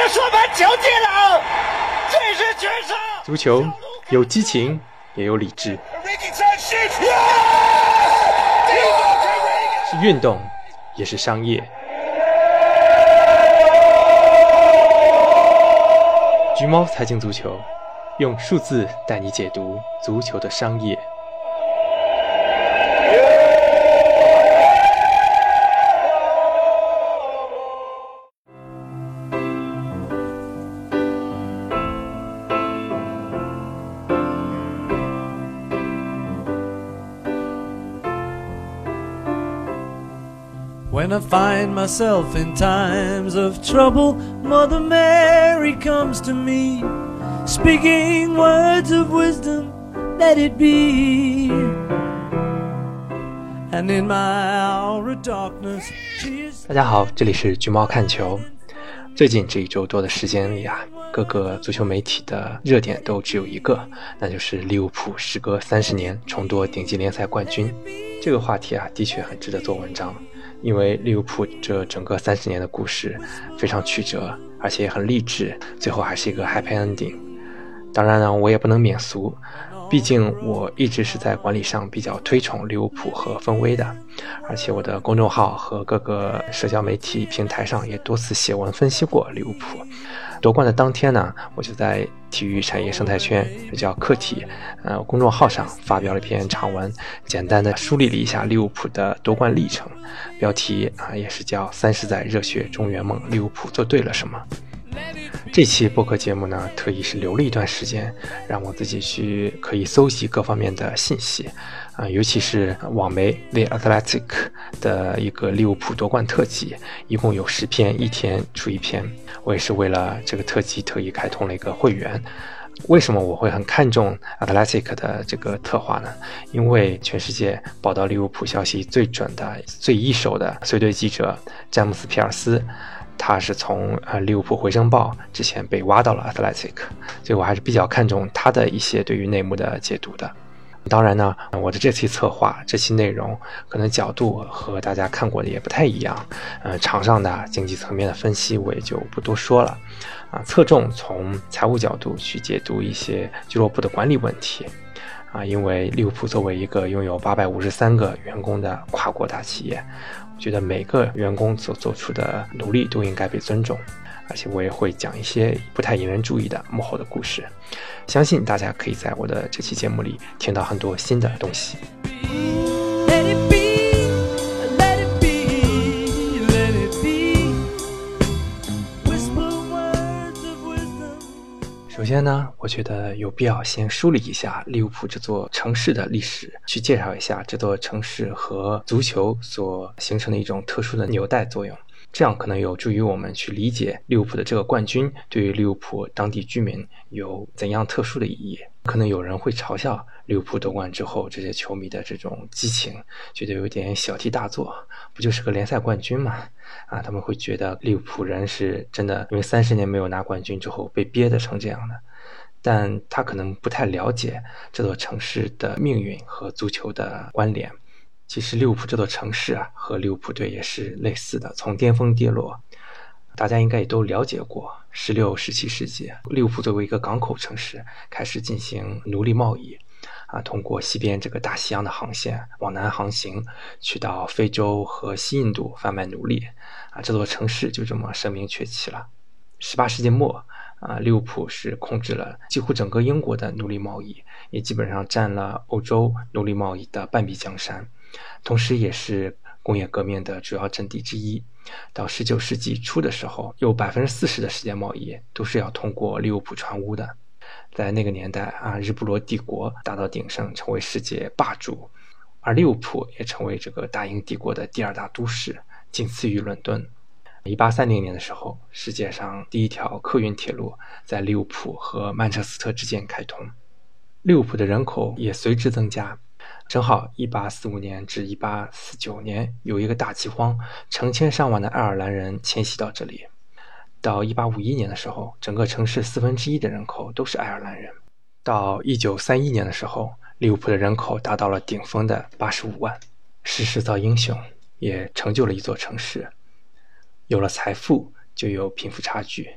的说法球技了，这是绝杀。足球有激情，也有理智，是运动，也是商业。橘猫财经足球，用数字带你解读足球的商业。Find myself in times of trouble, Mother Mary comes to me, speaking words of wisdom, let it be. And in my hour of darkness, she is. 大家好，这里是橘猫看球。最近这一周多的时间里啊，各个足球媒体的热点都只有一个，那就是利物浦时隔三十年重夺顶级联赛冠军。这个话题啊，的确很值得做文章。因为利物浦这整个三十年的故事非常曲折，而且也很励志，最后还是一个 happy ending。当然呢，我也不能免俗，毕竟我一直是在管理上比较推崇利物浦和芬威的，而且我的公众号和各个社交媒体平台上也多次写文分析过利物浦。夺冠的当天呢，我就在体育产业生态圈，也叫客体，呃，公众号上发表了一篇长文，简单的梳理了一下利物浦的夺冠历程，标题啊也是叫“三十载热血中原梦，利物浦做对了什么”。这期播客节目呢，特意是留了一段时间，让我自己去可以搜集各方面的信息，啊，尤其是网媒 The Athletic 的一个利物浦夺冠特辑，一共有十篇，一天出一篇。我也是为了这个特辑特意开通了一个会员。为什么我会很看重 Athletic 的这个策划呢？因为全世界报道利物浦消息最准的、最一手的随队记者詹姆斯·皮尔斯。他是从呃利物浦回声报之前被挖到了 Athletic，所以我还是比较看重他的一些对于内幕的解读的。当然呢，我的这期策划这期内容可能角度和大家看过的也不太一样。呃，场上的经济层面的分析我也就不多说了。啊，侧重从财务角度去解读一些俱乐部的管理问题。啊，因为利物浦作为一个拥有八百五十三个员工的跨国大企业。觉得每个员工所做出的努力都应该被尊重，而且我也会讲一些不太引人注意的幕后的故事，相信大家可以在我的这期节目里听到很多新的东西。首先呢，我觉得有必要先梳理一下利物浦这座城市的历史，去介绍一下这座城市和足球所形成的一种特殊的纽带作用，这样可能有助于我们去理解利物浦的这个冠军对于利物浦当地居民有怎样特殊的意义。可能有人会嘲笑利物浦夺冠之后这些球迷的这种激情，觉得有点小题大做，不就是个联赛冠军嘛？啊，他们会觉得利物浦人是真的，因为三十年没有拿冠军之后被憋得成这样的。但他可能不太了解这座城市的命运和足球的关联。其实利物浦这座城市啊，和利物浦队也是类似的，从巅峰跌落。大家应该也都了解过，十六、十七世纪，利物浦作为一个港口城市，开始进行奴隶贸易。啊，通过西边这个大西洋的航线往南航行，去到非洲和西印度贩卖奴隶，啊，这座城市就这么声名鹊起了。十八世纪末，啊，利物浦是控制了几乎整个英国的奴隶贸易，也基本上占了欧洲奴隶贸易的半壁江山，同时也是工业革命的主要阵地之一。到十九世纪初的时候，有百分之四十的世界贸易都是要通过利物浦船坞的。在那个年代啊，日不落帝国达到鼎盛，成为世界霸主，而利物浦也成为这个大英帝国的第二大都市，仅次于伦敦。一八三零年的时候，世界上第一条客运铁路在利物浦和曼彻斯特之间开通，利物浦的人口也随之增加。正好一八四五年至一八四九年有一个大饥荒，成千上万的爱尔兰人迁徙到这里。到一八五一年的时候，整个城市四分之一的人口都是爱尔兰人。到一九三一年的时候，利物浦的人口达到了顶峰的八十五万。时势造英雄，也成就了一座城市。有了财富，就有贫富差距。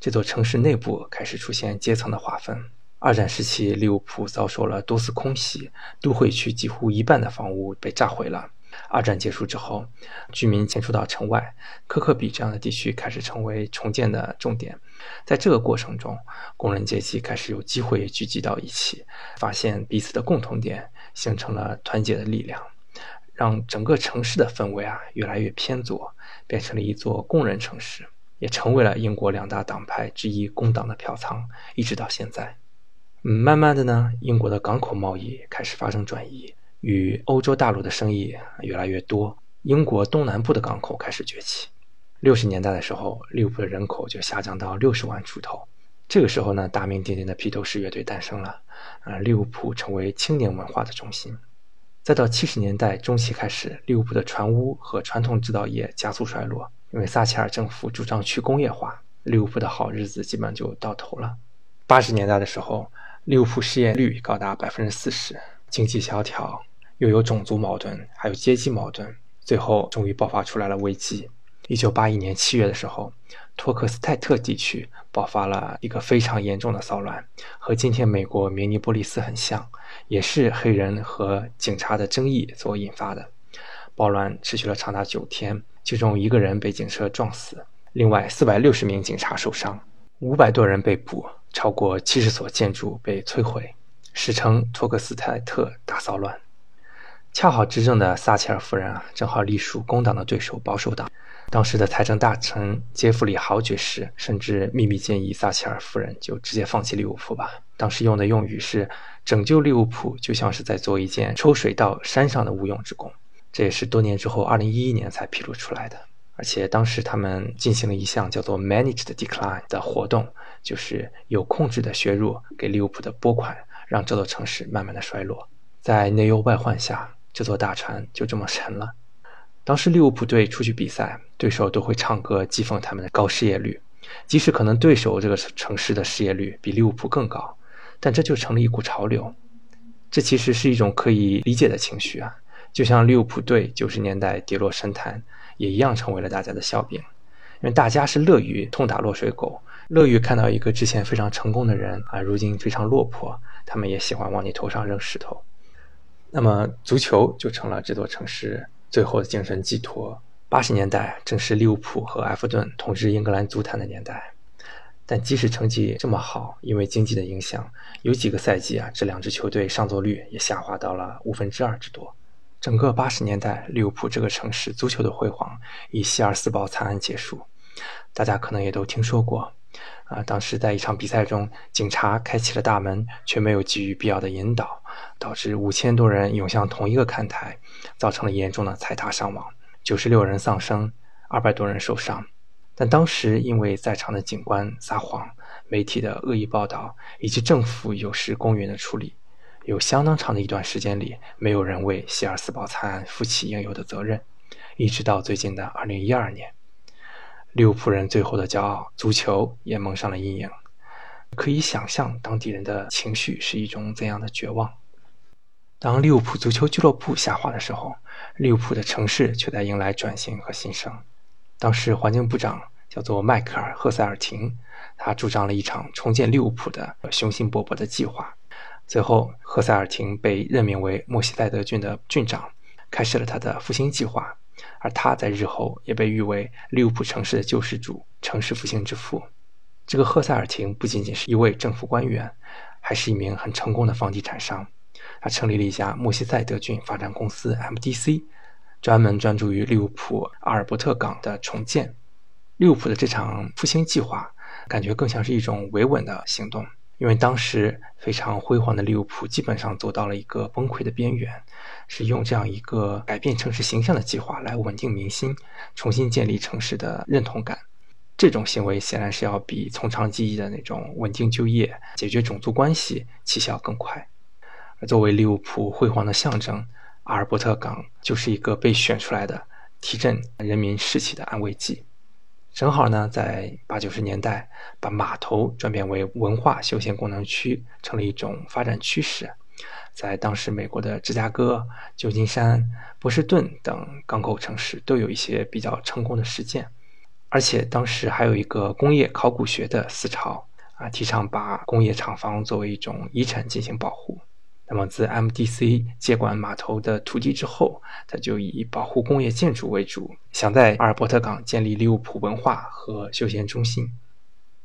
这座城市内部开始出现阶层的划分。二战时期，利物浦遭受了多次空袭，都会区几乎一半的房屋被炸毁了。二战结束之后，居民迁出到城外，科克比这样的地区开始成为重建的重点。在这个过程中，工人阶级开始有机会聚集到一起，发现彼此的共同点，形成了团结的力量，让整个城市的氛围啊越来越偏左，变成了一座工人城市，也成为了英国两大党派之一工党的票仓，一直到现在。慢慢的呢，英国的港口贸易开始发生转移。与欧洲大陆的生意越来越多，英国东南部的港口开始崛起。六十年代的时候，利物浦的人口就下降到六十万出头。这个时候呢，大名鼎鼎的披头士乐队诞生了，啊，利物浦成为青年文化的中心。再到七十年代中期开始，利物浦的船坞和传统制造业加速衰落，因为撒切尔政府主张去工业化，利物浦的好日子基本就到头了。八十年代的时候，利物浦失业率高达百分之四十。经济萧条，又有种族矛盾，还有阶级矛盾，最后终于爆发出来了危机。一九八一年七月的时候，托克斯泰特地区爆发了一个非常严重的骚乱，和今天美国明尼波利斯很像，也是黑人和警察的争议所引发的。暴乱持续了长达九天，其中一个人被警车撞死，另外四百六十名警察受伤，五百多人被捕，超过七十所建筑被摧毁。史称托克斯泰特大骚乱，恰好执政的撒切尔夫人啊，正好隶属工党的对手保守党。当时的财政大臣杰弗里豪爵士甚至秘密建议撒切尔夫人就直接放弃利物浦吧。当时用的用语是“拯救利物浦就像是在做一件抽水到山上的无用之功”，这也是多年之后，二零一一年才披露出来的。而且当时他们进行了一项叫做 “managed decline” 的活动，就是有控制的削弱给利物浦的拨款。让这座城市慢慢的衰落，在内忧外患下，这座大船就这么沉了。当时利物浦队出去比赛，对手都会唱歌讥讽他们的高失业率，即使可能对手这个城市的失业率比利物浦更高，但这就成了一股潮流。这其实是一种可以理解的情绪啊，就像利物浦队九十年代跌落神坛，也一样成为了大家的笑柄，因为大家是乐于痛打落水狗，乐于看到一个之前非常成功的人啊，如今非常落魄。他们也喜欢往你头上扔石头，那么足球就成了这座城市最后的精神寄托。八十年代正是利物浦和埃弗顿统治英格兰足坛的年代，但即使成绩这么好，因为经济的影响，有几个赛季啊，这两支球队上座率也下滑到了五分之二之多。整个八十年代，利物浦这个城市足球的辉煌以希尔斯堡惨案结束，大家可能也都听说过。啊！当时在一场比赛中，警察开启了大门，却没有给予必要的引导，导致五千多人涌向同一个看台，造成了严重的踩踏伤亡，九十六人丧生，二百多人受伤。但当时因为在场的警官撒谎、媒体的恶意报道以及政府有失公允的处理，有相当长的一段时间里，没有人为希尔斯堡惨案负起应有的责任，一直到最近的二零一二年。利物浦人最后的骄傲，足球也蒙上了阴影。可以想象当地人的情绪是一种怎样的绝望。当利物浦足球俱乐部下滑的时候，利物浦的城市却在迎来转型和新生。当时环境部长叫做迈克尔·赫塞尔廷，他主张了一场重建利物浦的雄心勃勃的计划。最后，赫塞尔廷被任命为莫西塞德郡的郡长，开始了他的复兴计划。而他在日后也被誉为利物浦城市的救世主、城市复兴之父。这个赫塞尔廷不仅仅是一位政府官员，还是一名很成功的房地产商。他成立了一家莫西塞德郡发展公司 （MDC），专门专注于利物浦阿尔伯特港的重建。利物浦的这场复兴计划，感觉更像是一种维稳的行动。因为当时非常辉煌的利物浦基本上走到了一个崩溃的边缘，是用这样一个改变城市形象的计划来稳定民心，重新建立城市的认同感。这种行为显然是要比从长计议的那种稳定就业、解决种族关系起效更快。而作为利物浦辉煌的象征，阿尔伯特港就是一个被选出来的提振人民士气的安慰剂。正好呢，在八九十年代，把码头转变为文化休闲功能区，成了一种发展趋势。在当时，美国的芝加哥、旧金山、波士顿等港口城市都有一些比较成功的实践。而且当时还有一个工业考古学的思潮啊，提倡把工业厂房作为一种遗产进行保护。那么自 MDC 接管码头的土地之后，他就以保护工业建筑为主，想在阿尔伯特港建立利物浦文化和休闲中心。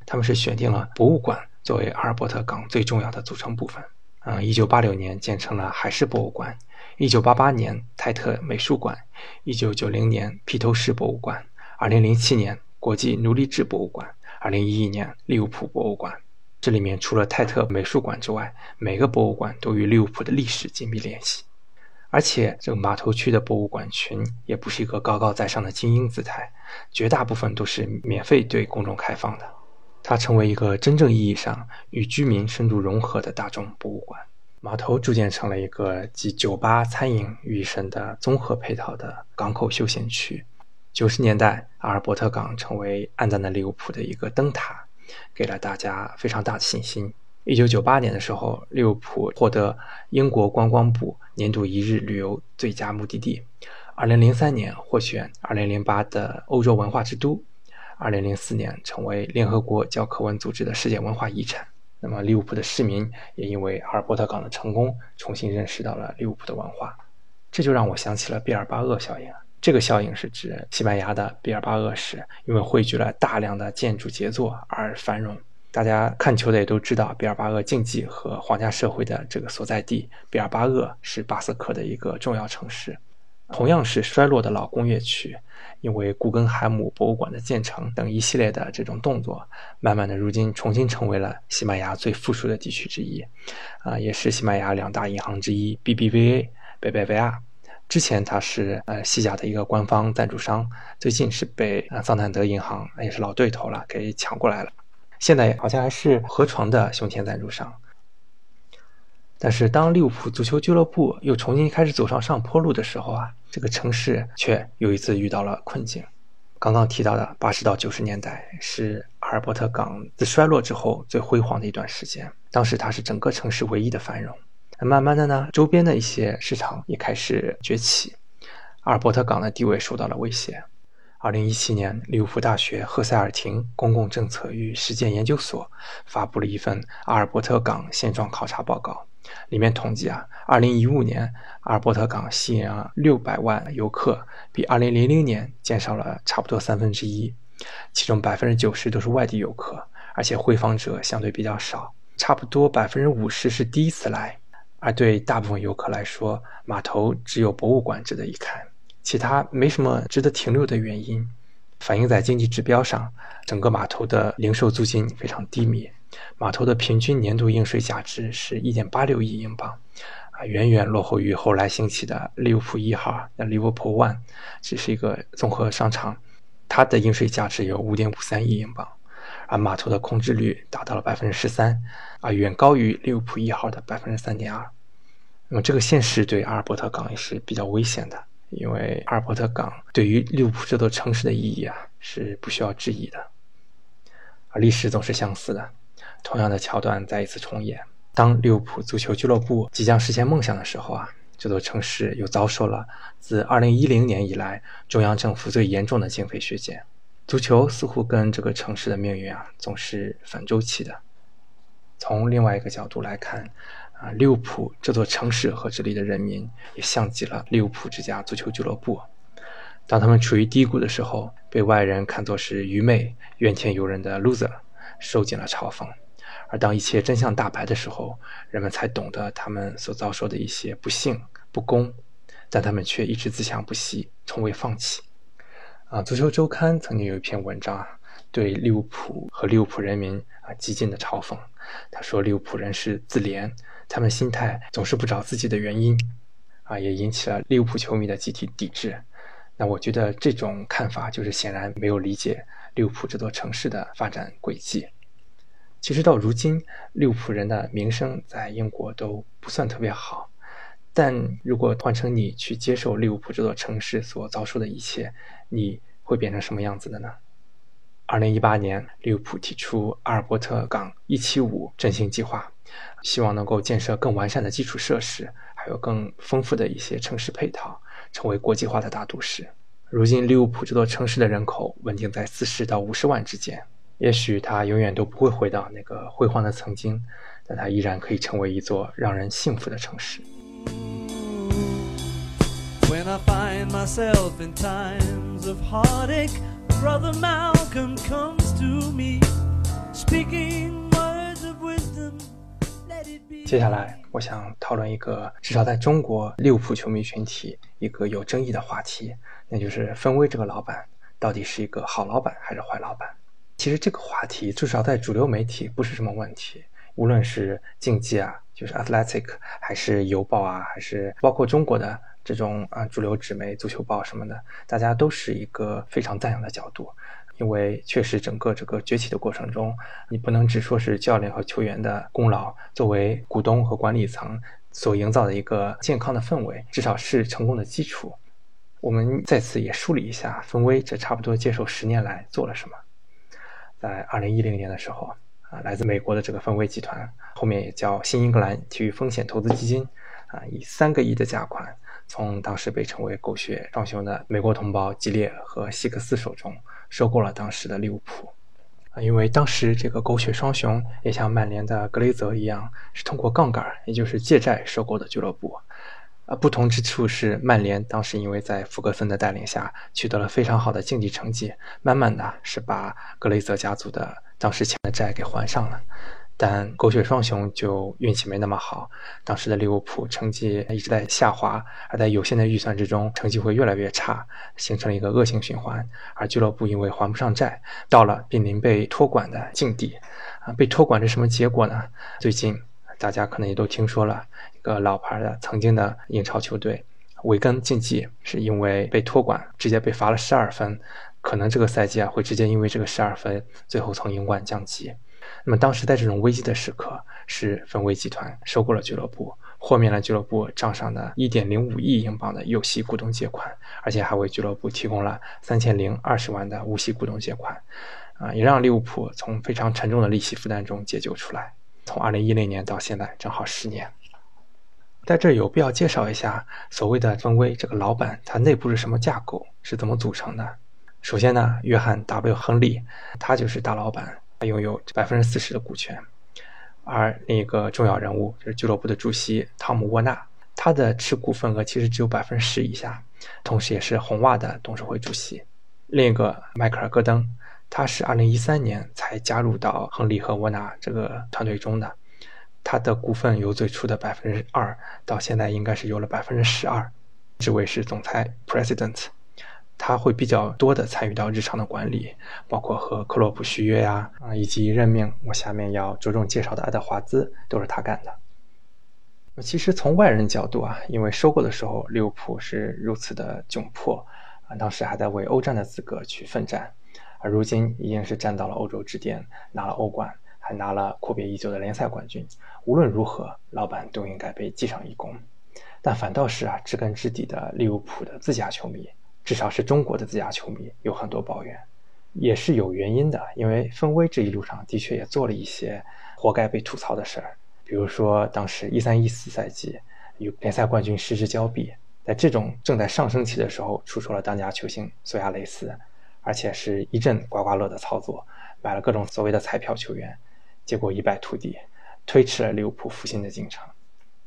他们是选定了博物馆作为阿尔伯特港最重要的组成部分。嗯，一九八六年建成了海事博物馆，一九八八年泰特美术馆，一九九零年披头士博物馆。二零零七年，国际奴隶制博物馆；二零一一年，利物浦博物馆。这里面除了泰特美术馆之外，每个博物馆都与利物浦的历史紧密联系。而且，这个码头区的博物馆群也不是一个高高在上的精英姿态，绝大部分都是免费对公众开放的。它成为一个真正意义上与居民深度融合的大众博物馆。码头逐渐成了一个集酒吧、餐饮于一身的综合配套的港口休闲区。九十年代，阿尔伯特港成为暗淡的利物浦的一个灯塔，给了大家非常大的信心。一九九八年的时候，利物浦获得英国观光部年度一日旅游最佳目的地。二零零三年获选二零零八的欧洲文化之都。二零零四年成为联合国教科文组织的世界文化遗产。那么，利物浦的市民也因为阿尔伯特港的成功，重新认识到了利物浦的文化。这就让我想起了毕尔巴鄂效应。这个效应是指西班牙的毕尔巴鄂市，因为汇聚了大量的建筑杰作而繁荣。大家看球的也都知道，毕尔巴鄂竞技和皇家社会的这个所在地毕尔巴鄂是巴斯克的一个重要城市。同样是衰落的老工业区，因为古根海姆博物馆的建成等一系列的这种动作，慢慢的如今重新成为了西班牙最富庶的地区之一，啊，也是西班牙两大银行之一 BBVA 贝贝维亚。之前它是呃西甲的一个官方赞助商，最近是被呃桑坦德银行也是老对头了给抢过来了，现在好像还是河床的胸前赞助商。但是当利物浦足球俱乐部又重新开始走上上坡路的时候啊，这个城市却又一次遇到了困境。刚刚提到的八十到九十年代是阿尔伯特港自衰落之后最辉煌的一段时间，当时它是整个城市唯一的繁荣。慢慢的呢，周边的一些市场也开始崛起，阿尔伯特港的地位受到了威胁。二零一七年，利物浦大学赫塞尔廷公共政策与实践研究所发布了一份阿尔伯特港现状考察报告，里面统计啊，二零一五年阿尔伯特港吸引了六百万游客，比二零零零年减少了差不多三分之一，其中百分之九十都是外地游客，而且回访者相对比较少，差不多百分之五十是第一次来。而对大部分游客来说，码头只有博物馆值得一看，其他没什么值得停留的原因。反映在经济指标上，整个码头的零售租金非常低迷，码头的平均年度应税价值是一点八六亿英镑，啊，远远落后于后来兴起的利物浦一号，那利物浦 One 只是一个综合商场，它的应税价值有五点五三亿英镑。而码头的空置率达到了百分之十三，啊，远高于利物浦一号的百分之三点二。那么这个现实对阿尔伯特港也是比较危险的，因为阿尔伯特港对于利物浦这座城市的意义啊是不需要质疑的。而历史总是相似的，同样的桥段再一次重演。当利物浦足球俱乐部即将实现梦想的时候啊，这座城市又遭受了自二零一零年以来中央政府最严重的经费削减。足球似乎跟这个城市的命运啊，总是反周期的。从另外一个角度来看，啊，利物浦这座城市和这里的人民也像极了利物浦这家足球俱乐部。当他们处于低谷的时候，被外人看作是愚昧、怨天尤人的 loser，受尽了嘲讽；而当一切真相大白的时候，人们才懂得他们所遭受的一些不幸、不公，但他们却一直自强不息，从未放弃。啊，足球周刊曾经有一篇文章啊，对利物浦和利物浦人民啊极尽的嘲讽。他说利物浦人是自怜，他们心态总是不找自己的原因，啊，也引起了利物浦球迷的集体抵制。那我觉得这种看法就是显然没有理解利物浦这座城市的发展轨迹。其实到如今，利物浦人的名声在英国都不算特别好。但如果换成你去接受利物浦这座城市所遭受的一切，你会变成什么样子的呢？二零一八年，利物浦提出阿尔伯特港一七五振兴计划，希望能够建设更完善的基础设施，还有更丰富的一些城市配套，成为国际化的大都市。如今利物浦这座城市的人口稳定在四十到五十万之间。也许它永远都不会回到那个辉煌的曾经，但它依然可以成为一座让人幸福的城市。When I find myself in times of heartache, Brother Malcolm comes to me, speaking words of wisdom. Let it be. 接下来，我想讨论一个至少在中国利物浦球迷群体一个有争议的话题，那就是分威这个老板到底是一个好老板还是坏老板？其实这个话题至少在主流媒体不是什么问题，无论是竞技啊，就是 Athletic，还是邮报啊，还是包括中国的这种啊主流纸媒、足球报什么的，大家都是一个非常赞扬的角度，因为确实整个这个崛起的过程中，你不能只说是教练和球员的功劳，作为股东和管理层所营造的一个健康的氛围，至少是成功的基础。我们在此也梳理一下芬威这差不多接手十年来做了什么。在二零一零年的时候，啊，来自美国的这个芬威集团，后面也叫新英格兰体育风险投资基金，啊，以三个亿的价款，从当时被称为“狗血双雄”的美国同胞吉列和希克斯手中收购了当时的利物浦。啊，因为当时这个“狗血双雄”也像曼联的格雷泽一样，是通过杠杆，也就是借债收购的俱乐部。啊，不同之处是，曼联当时因为在福格森的带领下取得了非常好的竞技成绩，慢慢的是把格雷泽家族的当时欠的债给还上了。但狗血双雄就运气没那么好，当时的利物浦成绩一直在下滑，而在有限的预算之中，成绩会越来越差，形成了一个恶性循环。而俱乐部因为还不上债，到了濒临被托管的境地。啊，被托管是什么结果呢？最近。大家可能也都听说了个老牌的曾经的英超球队维根竞技，是因为被托管，直接被罚了十二分，可能这个赛季啊会直接因为这个十二分，最后从英冠降级。那么当时在这种危机的时刻，是分威集团收购了俱乐部，豁免了俱乐部账上的一点零五亿英镑的有息股东借款，而且还为俱乐部提供了三千零二十万的无息股东借款，啊，也让利物浦从非常沉重的利息负担中解救出来。从二零一零年到现在，正好十年。在这有必要介绍一下所谓的分威这个老板，他内部是什么架构，是怎么组成的？首先呢，约翰 ·W· 亨利，他就是大老板，他拥有百分之四十的股权。而另一个重要人物就是俱乐部的主席汤姆·沃纳，他的持股份额其实只有百分之十以下，同时也是红袜的董事会主席。另一个迈克尔·戈登。他是二零一三年才加入到亨利和沃纳这个团队中的，他的股份由最初的百分之二，到现在应该是有了百分之十二，职位是总裁 （President），他会比较多的参与到日常的管理，包括和克洛普续约呀，啊，以及任命我下面要着重介绍的爱德华兹都是他干的。其实从外人角度啊，因为收购的时候利物浦是如此的窘迫，啊，当时还在为欧战的资格去奋战。而如今已经是站到了欧洲之巅，拿了欧冠，还拿了阔别已久的联赛冠军。无论如何，老板都应该被记上一功。但反倒是啊，知根知底的利物浦的自家球迷，至少是中国的自家球迷，有很多抱怨，也是有原因的。因为分威这一路上的确也做了一些活该被吐槽的事儿，比如说当时一三一四赛季与联赛冠军失之交臂，在这种正在上升期的时候，出售了当家球星索亚雷斯。而且是一阵刮刮乐的操作，买了各种所谓的彩票球员，结果一败涂地，推迟了利物浦复兴的进程。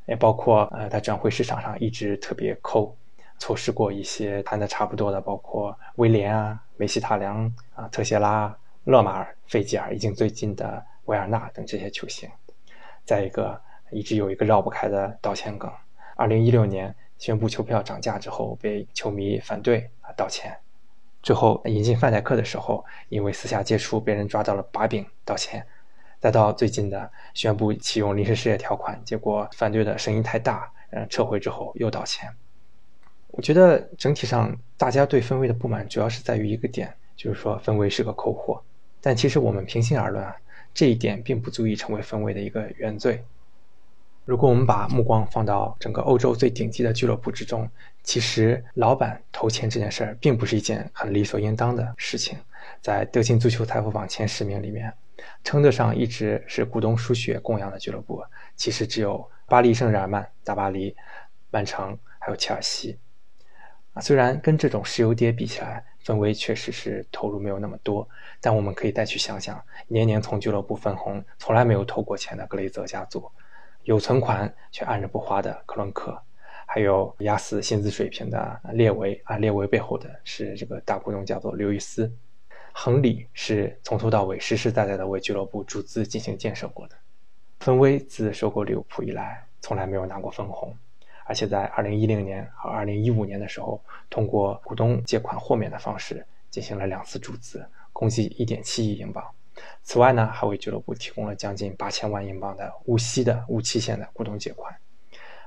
也包括呃，他转会市场上一直特别抠，错失过一些谈的差不多的，包括威廉啊、梅西塔良啊、特谢拉、勒马尔、费吉尔，以及最近的维尔纳等这些球星。再一个，一直有一个绕不开的道歉梗：二零一六年宣布球票涨价之后，被球迷反对啊道歉。最后引进范戴克的时候，因为私下接触被人抓到了把柄，道歉。再到最近的宣布启用临时失业条款，结果反对的声音太大，嗯，撤回之后又道歉。我觉得整体上大家对分位的不满主要是在于一个点，就是说分位是个扣货。但其实我们平心而论啊，这一点并不足以成为分位的一个原罪。如果我们把目光放到整个欧洲最顶级的俱乐部之中，其实老板投钱这件事儿并不是一件很理所应当的事情。在德勤足球财富榜前十名里面，称得上一直是股东输血供养的俱乐部，其实只有巴黎圣日耳曼、大巴黎、曼城还有切尔西。啊。虽然跟这种石油跌比起来，分威确实是投入没有那么多，但我们可以再去想想，年年从俱乐部分红、从来没有投过钱的格雷泽家族，有存款却按着不花的克伦克，还有压死薪资水平的列维啊，列维背后的是这个大股东叫做刘易斯。亨利是从头到尾实实在在的为俱乐部注资进行建设过的。分威自收购利物浦以来，从来没有拿过分红，而且在2010年和2015年的时候，通过股东借款豁免的方式进行了两次注资，共计1.7亿英镑。此外呢，还为俱乐部提供了将近8000万英镑的无息的无期限的股东借款。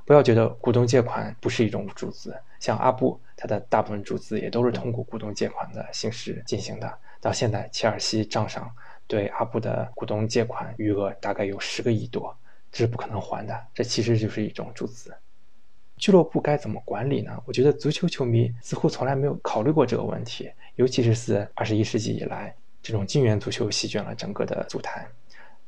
不要觉得股东借款不是一种注资，像阿布，他的大部分注资也都是通过股东借款的形式进行的。到现在，切尔西账上对阿布的股东借款余额大概有十个亿多，这是不可能还的。这其实就是一种注资。俱乐部该怎么管理呢？我觉得足球球迷似乎从来没有考虑过这个问题，尤其是自二十一世纪以来，这种金元足球席卷了整个的足坛，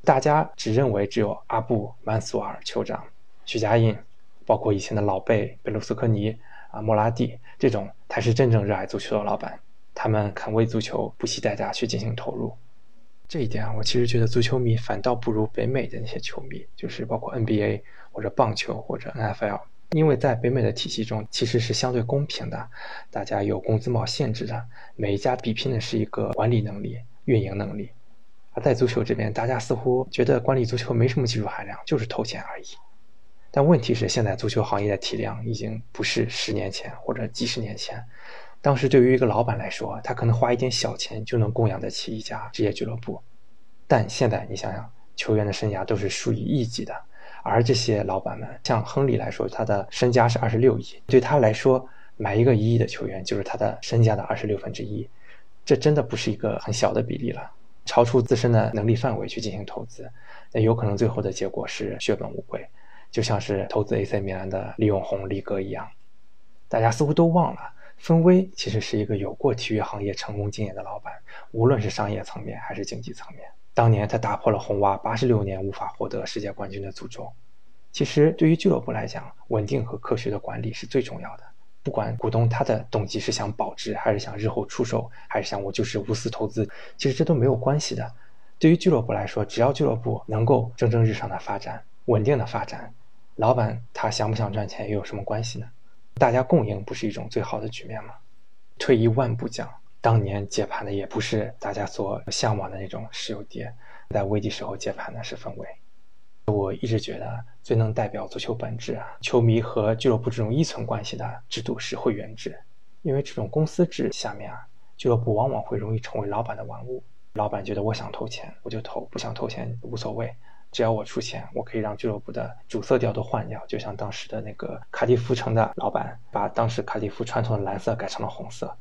大家只认为只有阿布、曼苏尔酋长、徐家印。包括以前的老贝、贝卢斯科尼啊、莫拉蒂这种才是真正热爱足球的老板，他们肯为足球不惜代价去进行投入。这一点啊，我其实觉得足球迷反倒不如北美的那些球迷，就是包括 NBA 或者棒球或者 NFL，因为在北美的体系中其实是相对公平的，大家有工资帽限制的，每一家比拼的是一个管理能力、运营能力。而在足球这边，大家似乎觉得管理足球没什么技术含量，就是投钱而已。但问题是，现在足球行业的体量已经不是十年前或者几十年前。当时对于一个老板来说，他可能花一点小钱就能供养得起一家职业俱乐部。但现在你想想，球员的生涯都是数以亿计的，而这些老板们，像亨利来说，他的身家是二十六亿，对他来说，买一个一亿的球员就是他的身价的二十六分之一，这真的不是一个很小的比例了，超出自身的能力范围去进行投资，那有可能最后的结果是血本无归。就像是投资 AC 米兰的李永红李哥一样，大家似乎都忘了，分威其实是一个有过体育行业成功经验的老板，无论是商业层面还是经济层面。当年他打破了红袜八十六年无法获得世界冠军的诅咒。其实对于俱乐部来讲，稳定和科学的管理是最重要的。不管股东他的动机是想保值，还是想日后出售，还是想我就是无私投资，其实这都没有关系的。对于俱乐部来说，只要俱乐部能够蒸蒸日上的发展，稳定的发展。老板他想不想赚钱又有什么关系呢？大家共赢不是一种最好的局面吗？退一万步讲，当年接盘的也不是大家所向往的那种石油跌，在危机时候接盘的是氛围。我一直觉得最能代表足球本质啊，球迷和俱乐部这种依存关系的制度是会员制，因为这种公司制下面啊，俱乐部往往会容易成为老板的玩物。老板觉得我想投钱我就投，不想投钱无所谓。只要我出钱，我可以让俱乐部的主色调都换掉，就像当时的那个卡迪夫城的老板，把当时卡迪夫传统的蓝色改成了红色。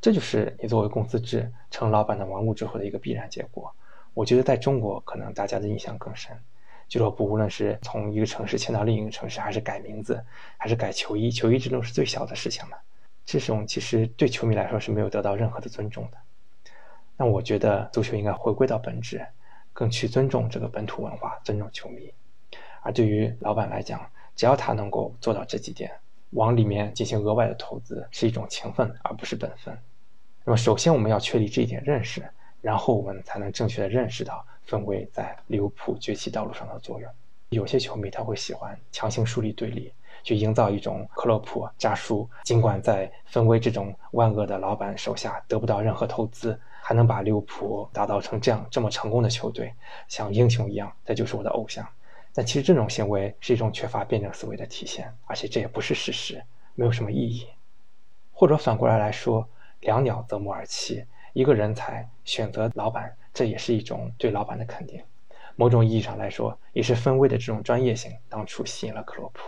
这就是你作为公司制成老板的玩物之后的一个必然结果。我觉得在中国，可能大家的印象更深。俱乐部无论是从一个城市迁到另一个城市，还是改名字，还是改球衣，球衣这种是最小的事情了。这种其实对球迷来说是没有得到任何的尊重的。那我觉得足球应该回归到本质。更去尊重这个本土文化，尊重球迷。而对于老板来讲，只要他能够做到这几点，往里面进行额外的投资是一种情分，而不是本分。那么，首先我们要确立这一点认识，然后我们才能正确的认识到分威在利物浦崛起道路上的作用。有些球迷他会喜欢强行树立对立，去营造一种克洛普扎叔尽管在分威这种万恶的老板手下得不到任何投资。还能把利物浦打造成这样这么成功的球队，像英雄一样，这就是我的偶像。但其实这种行为是一种缺乏辩证思维的体现，而且这也不是事实，没有什么意义。或者反过来来说，两鸟择木而栖，一个人才选择老板，这也是一种对老板的肯定。某种意义上来说，也是分威的这种专业性当初吸引了克洛普。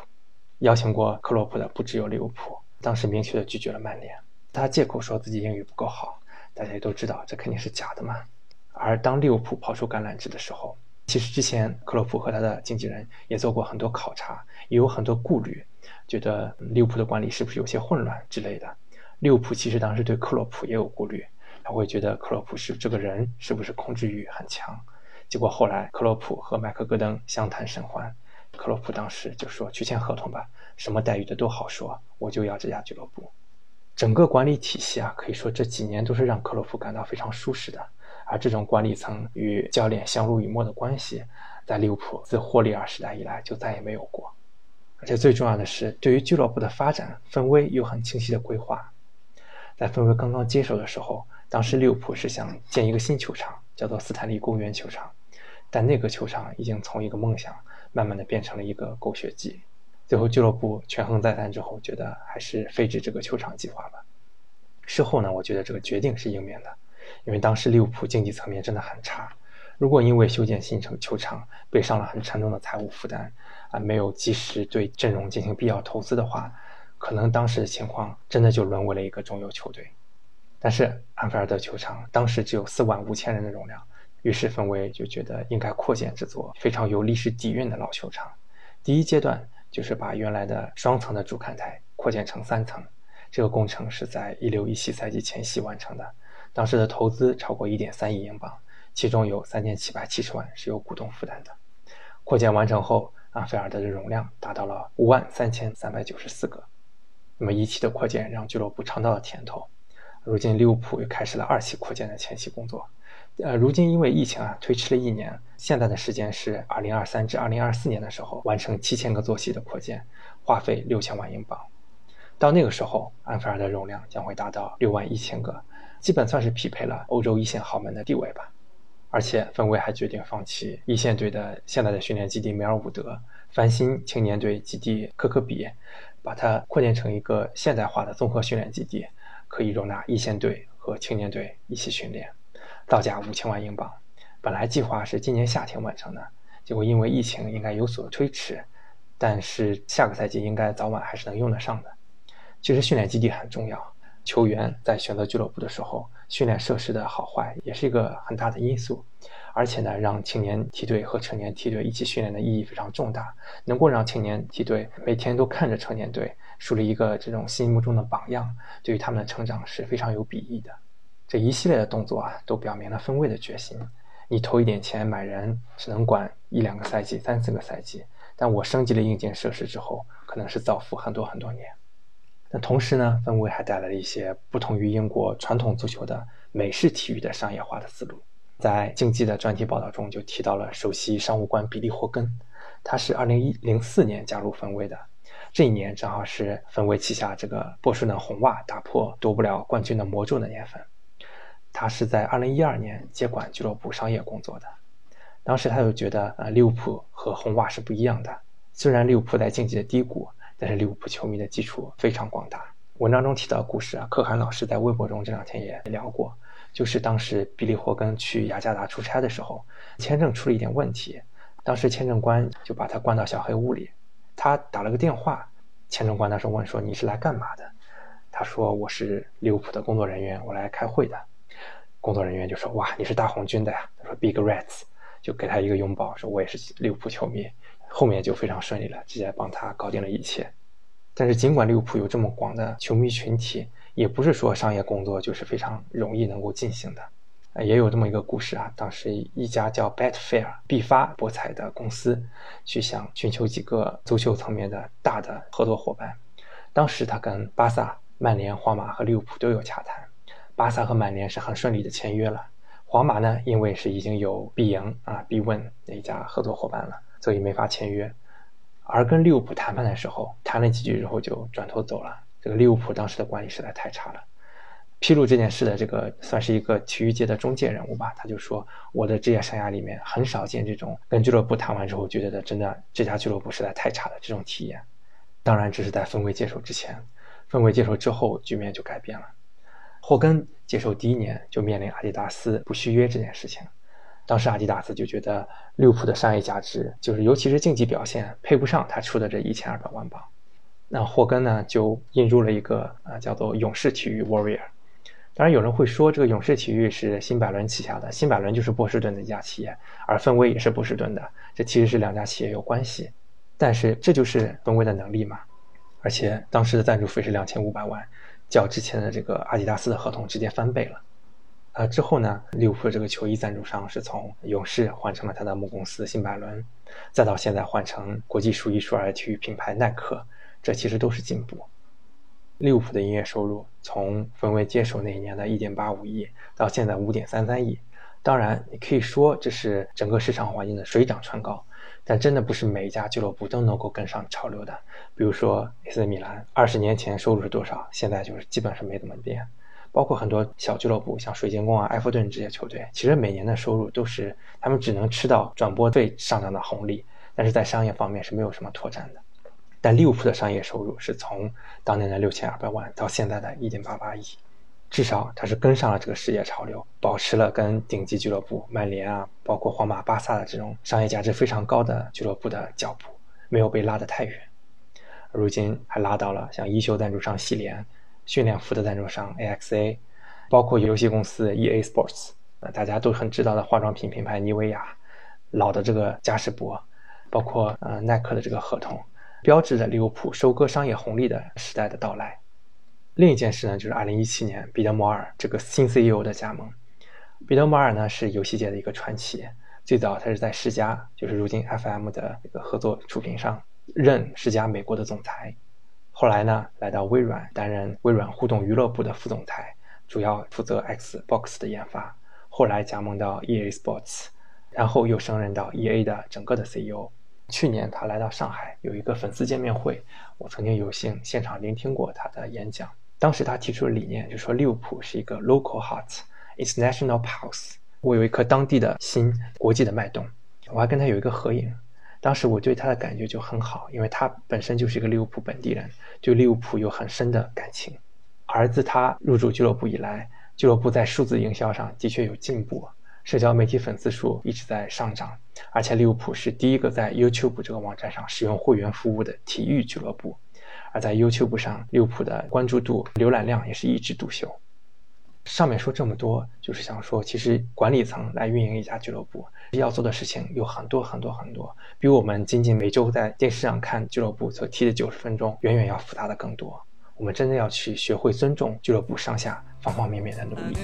邀请过克洛普的不只有利物浦，当时明确的拒绝了曼联，他借口说自己英语不够好。大家也都知道，这肯定是假的嘛。而当利物浦抛出橄榄枝的时候，其实之前克洛普和他的经纪人也做过很多考察，也有很多顾虑，觉得利物浦的管理是不是有些混乱之类的。利物浦其实当时对克洛普也有顾虑，他会觉得克洛普是这个人是不是控制欲很强。结果后来克洛普和麦克戈登相谈甚欢，克洛普当时就说去签合同吧，什么待遇的都好说，我就要这家俱乐部。整个管理体系啊，可以说这几年都是让克洛夫感到非常舒适的。而这种管理层与教练相濡以沫的关系，在利物浦自霍利尔时代以来就再也没有过。而且最重要的是，对于俱乐部的发展，芬威有很清晰的规划。在芬威刚刚接手的时候，当时利物浦是想建一个新球场，叫做斯坦利公园球场，但那个球场已经从一个梦想，慢慢的变成了一个狗血记。最后俱乐部权衡再三之后，觉得还是废止这个球场计划吧。事后呢，我觉得这个决定是英明的，因为当时利物浦经济层面真的很差，如果因为修建新城球场背上了很沉重的财务负担，啊，没有及时对阵容进行必要投资的话。可能当时的情况真的就沦为了一个中游球队，但是安菲尔德球场当时只有四万五千人的容量，于是氛围就觉得应该扩建这座非常有历史底蕴的老球场。第一阶段就是把原来的双层的主看台扩建成三层，这个工程是在一六一七赛季前夕完成的，当时的投资超过一点三亿英镑，其中有三千七百七十万是由股东负担的。扩建完成后，安菲尔德的容量达到了五万三千三百九十四个。那么一期的扩建让俱乐部尝到了甜头，如今利物浦又开始了二期扩建的前期工作。呃，如今因为疫情啊推迟了一年，现在的时间是二零二三至二零二四年的时候完成七千个座席的扩建，花费六千万英镑。到那个时候，安菲尔德容量将会达到六万一千个，基本算是匹配了欧洲一线豪门的地位吧。而且分威还决定放弃一线队的现在的训练基地梅尔伍德，翻新青年队基地科科比。把它扩建成一个现代化的综合训练基地，可以容纳一线队和青年队一起训练，造价五千万英镑。本来计划是今年夏天完成的，结果因为疫情应该有所推迟，但是下个赛季应该早晚还是能用得上的。其实训练基地很重要，球员在选择俱乐部的时候，训练设施的好坏也是一个很大的因素。而且呢，让青年梯队和成年梯队一起训练的意义非常重大，能够让青年梯队每天都看着成年队，树立一个这种心目中的榜样，对于他们的成长是非常有裨益的。这一系列的动作啊，都表明了分位的决心。你投一点钱买人，只能管一两个赛季、三四个赛季，但我升级了硬件设施之后，可能是造福很多很多年。那同时呢，分位还带来了一些不同于英国传统足球的美式体育的商业化的思路。在竞技的专题报道中就提到了首席商务官比利·霍根，他是二零一零四年加入芬威的，这一年正好是芬威旗下这个波士顿红袜打破夺不了冠军的魔咒的年份。他是在二零一二年接管俱乐部商业工作的，当时他就觉得，呃，利物浦和红袜是不一样的。虽然利物浦在竞技的低谷，但是利物浦球迷的基础非常广大。文章中提到故事啊，可汗老师在微博中这两天也聊过。就是当时比利·霍根去雅加达出差的时候，签证出了一点问题，当时签证官就把他关到小黑屋里。他打了个电话，签证官当时问说：“你是来干嘛的？”他说：“我是利物浦的工作人员，我来开会的。”工作人员就说：“哇，你是大红军的呀！”他说：“Big Reds。”就给他一个拥抱，说：“我也是利物浦球迷。”后面就非常顺利了，直接帮他搞定了一切。但是尽管利物浦有这么广的球迷群体，也不是说商业工作就是非常容易能够进行的，呃，也有这么一个故事啊。当时一家叫 Betfair 必发博彩的公司，去想寻求几个足球层面的大的合作伙伴。当时他跟巴萨、曼联、皇马和利物浦都有洽谈，巴萨和曼联是很顺利的签约了。皇马呢，因为是已经有必赢啊、必问那一家合作伙伴了，所以没法签约。而跟利物浦谈判的时候，谈了几句之后就转头走了。这个利物浦当时的管理实在太差了。披露这件事的这个算是一个体育界的中介人物吧，他就说：“我的职业生涯里面很少见这种跟俱乐部谈完之后觉得真的这家俱乐部实在太差的这种体验。”当然，这是在氛围接手之前，氛围接手之后，局面就改变了。霍根接手第一年就面临阿迪达斯不续约这件事情，当时阿迪达斯就觉得利物浦的商业价值，就是尤其是竞技表现配不上他出的这一千二百万镑。那霍根呢，就引入了一个啊，叫做勇士体育 （Warrior）。当然，有人会说，这个勇士体育是新百伦旗下的，新百伦就是波士顿的一家企业，而芬威也是波士顿的，这其实是两家企业有关系。但是这就是芬威的能力嘛。而且当时的赞助费是两千五百万，较之前的这个阿迪达斯的合同直接翻倍了。啊，之后呢，利物浦这个球衣赞助商是从勇士换成了他的母公司新百伦，再到现在换成国际数一数二的体育品牌耐克。这其实都是进步。利物浦的营业收入从冯威接手那一年的1.85亿到现在5.33亿。当然，你可以说这是整个市场环境的水涨船高，但真的不是每一家俱乐部都能够跟上潮流的。比如说 AC 米兰，二十年前收入是多少，现在就是基本上没怎么变。包括很多小俱乐部，像水晶宫啊、埃弗顿这些球队，其实每年的收入都是他们只能吃到转播费上涨的红利，但是在商业方面是没有什么拓展的。但利物浦的商业收入是从当年的六千二百万到现在的一点八八亿。至少他是跟上了这个世界潮流，保持了跟顶级俱乐部曼联啊，包括皇马、巴萨的这种商业价值非常高的俱乐部的脚步，没有被拉得太远。如今还拉到了像衣袖赞助商喜联、训练服的赞助商 AXA，包括游戏公司 EA Sports，呃，大家都很知道的化妆品品牌妮维雅，老的这个嘉士伯，包括呃耐克的这个合同，标志着利物浦收割商业红利的时代的到来。另一件事呢，就是二零一七年彼得摩尔这个新 CEO 的加盟。彼得摩尔呢是游戏界的一个传奇，最早他是在世嘉，就是如今 FM 的一个合作出品商任世嘉美国的总裁。后来呢来到微软担任微软互动娱乐部的副总裁，主要负责 Xbox 的研发。后来加盟到 EA Sports，然后又升任到 EA 的整个的 CEO。去年他来到上海有一个粉丝见面会，我曾经有幸现场聆听过他的演讲。当时他提出的理念就是说，利物浦是一个 local heart，its national pulse。我有一颗当地的心，国际的脉动。我还跟他有一个合影。当时我对他的感觉就很好，因为他本身就是一个利物浦本地人，对利物浦有很深的感情。而自他入主俱乐部以来，俱乐部在数字营销上的确有进步，社交媒体粉丝数一直在上涨，而且利物浦是第一个在 YouTube 这个网站上使用会员服务的体育俱乐部。而在 YouTube 上，利物浦的关注度、浏览量也是一枝独秀。上面说这么多，就是想说，其实管理层来运营一家俱乐部，要做的事情有很多很多很多，比我们仅仅每周在电视上看俱乐部所踢的九十分钟，远远要复杂的更多。我们真的要去学会尊重俱乐部上下方方面面的努力。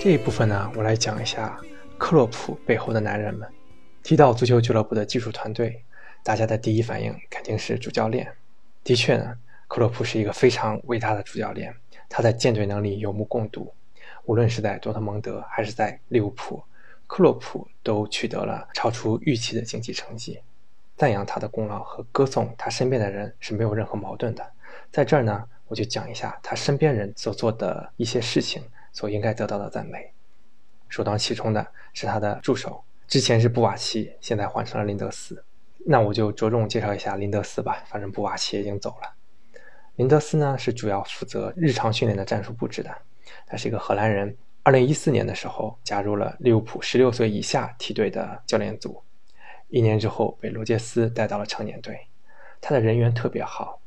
这一部分呢，我来讲一下克洛普背后的男人们。提到足球俱乐部的技术团队，大家的第一反应肯定是主教练。的确呢，克洛普是一个非常伟大的主教练，他的舰队能力有目共睹。无论是在多特蒙德还是在利物浦，克洛普都取得了超出预期的竞技成绩。赞扬他的功劳和歌颂他身边的人是没有任何矛盾的。在这儿呢，我就讲一下他身边人所做的一些事情。所应该得到的赞美，首当其冲的是他的助手，之前是布瓦奇，现在换成了林德斯。那我就着重介绍一下林德斯吧，反正布瓦奇已经走了。林德斯呢是主要负责日常训练的战术布置的，他是一个荷兰人。二零一四年的时候加入了利物浦十六岁以下梯队的教练组，一年之后被罗杰斯带到了成年队。他的人缘特别好，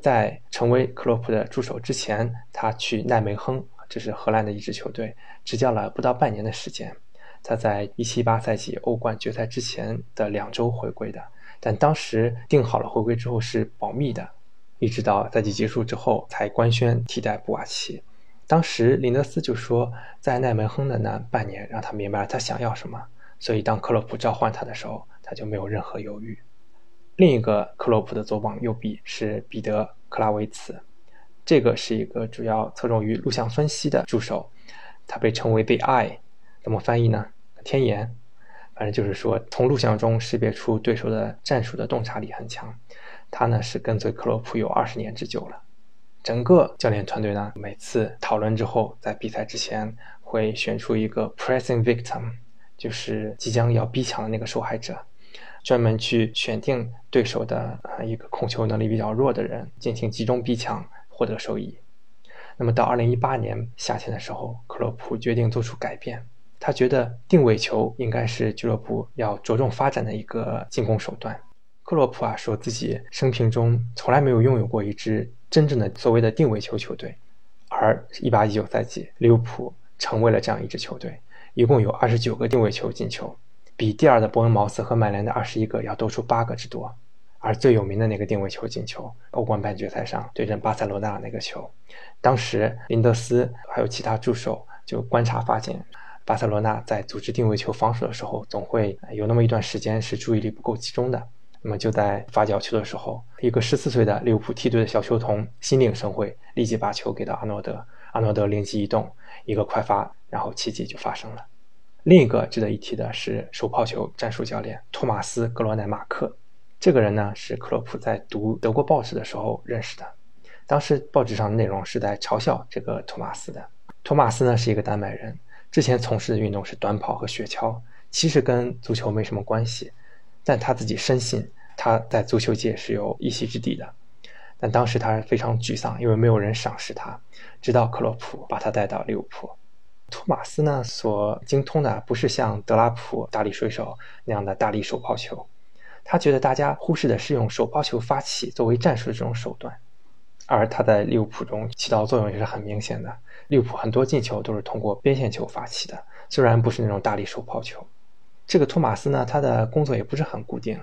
在成为克洛普的助手之前，他去奈梅亨。这是荷兰的一支球队，执教了不到半年的时间。他在一七八赛季欧冠决赛之前的两周回归的，但当时定好了回归之后是保密的，一直到赛季结束之后才官宣替代布瓦奇。当时林德斯就说，在奈梅亨的那半年让他明白了他想要什么，所以当克洛普召唤他的时候，他就没有任何犹豫。另一个克洛普的左膀右臂是彼得·克拉维茨。这个是一个主要侧重于录像分析的助手，他被称为 “the eye”，怎么翻译呢？天眼，反正就是说从录像中识别出对手的战术的洞察力很强。他呢是跟随克洛普有二十年之久了。整个教练团队呢每次讨论之后，在比赛之前会选出一个 pressing victim，就是即将要逼抢的那个受害者，专门去选定对手的呃一个控球能力比较弱的人进行集中逼抢。获得收益。那么到二零一八年夏天的时候，克洛普决定做出改变。他觉得定位球应该是俱乐部要着重发展的一个进攻手段。克洛普啊，说自己生平中从来没有拥有过一支真正的所谓的定位球球队。而一八一九赛季，利物浦成为了这样一支球队，一共有二十九个定位球进球，比第二的伯恩茅斯和曼联的二十一个要多出八个之多。而最有名的那个定位球进球，欧冠半决赛上对阵巴塞罗那那个球，当时林德斯还有其他助手就观察发现，巴塞罗那在组织定位球防守的时候，总会有那么一段时间是注意力不够集中的。那么就在发角球的时候，一个十四岁的利物浦梯队的小球童心领神会，立即把球给到阿诺德，阿诺德灵机一动，一个快发，然后奇迹就发生了。另一个值得一提的是手抛球战术教练托马斯·格罗奈马克。这个人呢是克洛普在读德国报纸的时候认识的，当时报纸上的内容是在嘲笑这个托马斯的。托马斯呢是一个丹麦人，之前从事的运动是短跑和雪橇，其实跟足球没什么关系，但他自己深信他在足球界是有一席之地的。但当时他非常沮丧，因为没有人赏识他，直到克洛普把他带到利物浦。托马斯呢所精通的不是像德拉普大力水手那样的大力手抛球。他觉得大家忽视的是用手抛球发起作为战术的这种手段，而他在利物浦中起到作用也是很明显的。利物浦很多进球都是通过边线球发起的，虽然不是那种大力手抛球。这个托马斯呢，他的工作也不是很固定，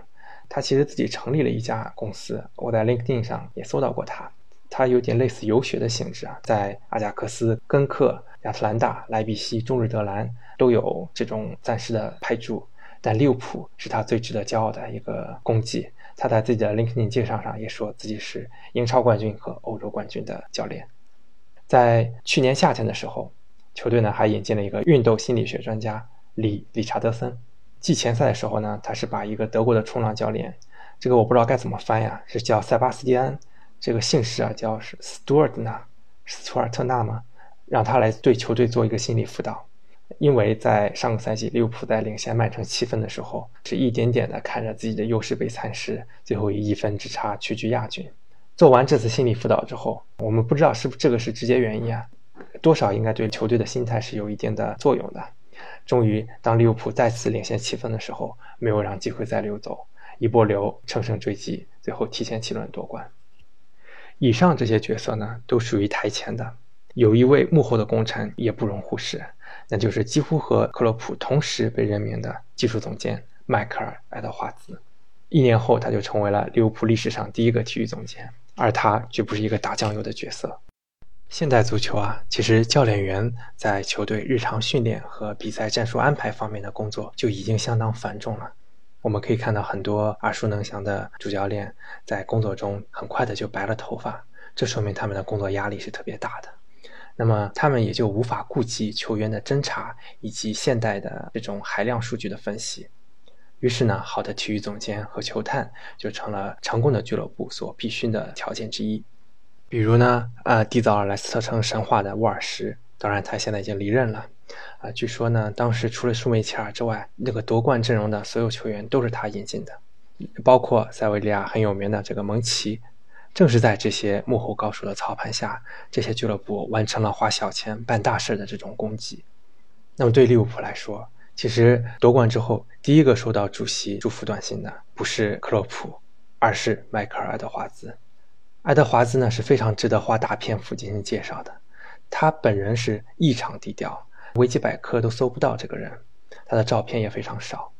他其实自己成立了一家公司，我在 LinkedIn 上也搜到过他。他有点类似游学的性质啊，在阿贾克斯、根克、亚特兰大、莱比锡、中日德兰都有这种暂时的派驻。但利物浦是他最值得骄傲的一个功绩。他在自己的 LinkedIn 介绍上也说自己是英超冠军和欧洲冠军的教练。在去年夏天的时候，球队呢还引进了一个运动心理学专家理理查德森。季前赛的时候呢，他是把一个德国的冲浪教练，这个我不知道该怎么翻呀，是叫塞巴斯蒂安，这个姓氏啊叫是斯图尔特纳，斯图尔特纳吗？让他来对球队做一个心理辅导。因为在上个赛季利物浦在领先曼城七分的时候，是一点点的看着自己的优势被蚕食，最后以一分之差屈居亚军。做完这次心理辅导之后，我们不知道是不是这个是直接原因啊，多少应该对球队的心态是有一定的作用的。终于，当利物浦再次领先七分的时候，没有让机会再溜走，一波流乘胜追击，最后提前七轮夺冠。以上这些角色呢，都属于台前的，有一位幕后的功臣也不容忽视。那就是几乎和克洛普同时被任命的技术总监迈克尔·爱德华兹。一年后，他就成为了利物浦历史上第一个体育总监，而他绝不是一个打酱油的角色。现代足球啊，其实教练员在球队日常训练和比赛战术安排方面的工作就已经相当繁重了。我们可以看到很多耳熟能详的主教练在工作中很快的就白了头发，这说明他们的工作压力是特别大的。那么他们也就无法顾及球员的侦查以及现代的这种海量数据的分析，于是呢，好的体育总监和球探就成了成功的俱乐部所必须的条件之一。比如呢，呃，缔造了莱斯特城神话的沃尔什，当然他现在已经离任了。啊，据说呢，当时除了舒梅切尔之外，那个夺冠阵容的所有球员都是他引进的，包括塞维利亚很有名的这个蒙奇。正是在这些幕后高手的操盘下，这些俱乐部完成了花小钱办大事的这种功绩。那么对利物浦来说，其实夺冠之后第一个收到主席祝福短信的不是克洛普，而是迈克尔·爱德华兹。爱德华兹呢是非常值得花大篇幅进行介绍的。他本人是异常低调，维基百科都搜不到这个人，他的照片也非常少。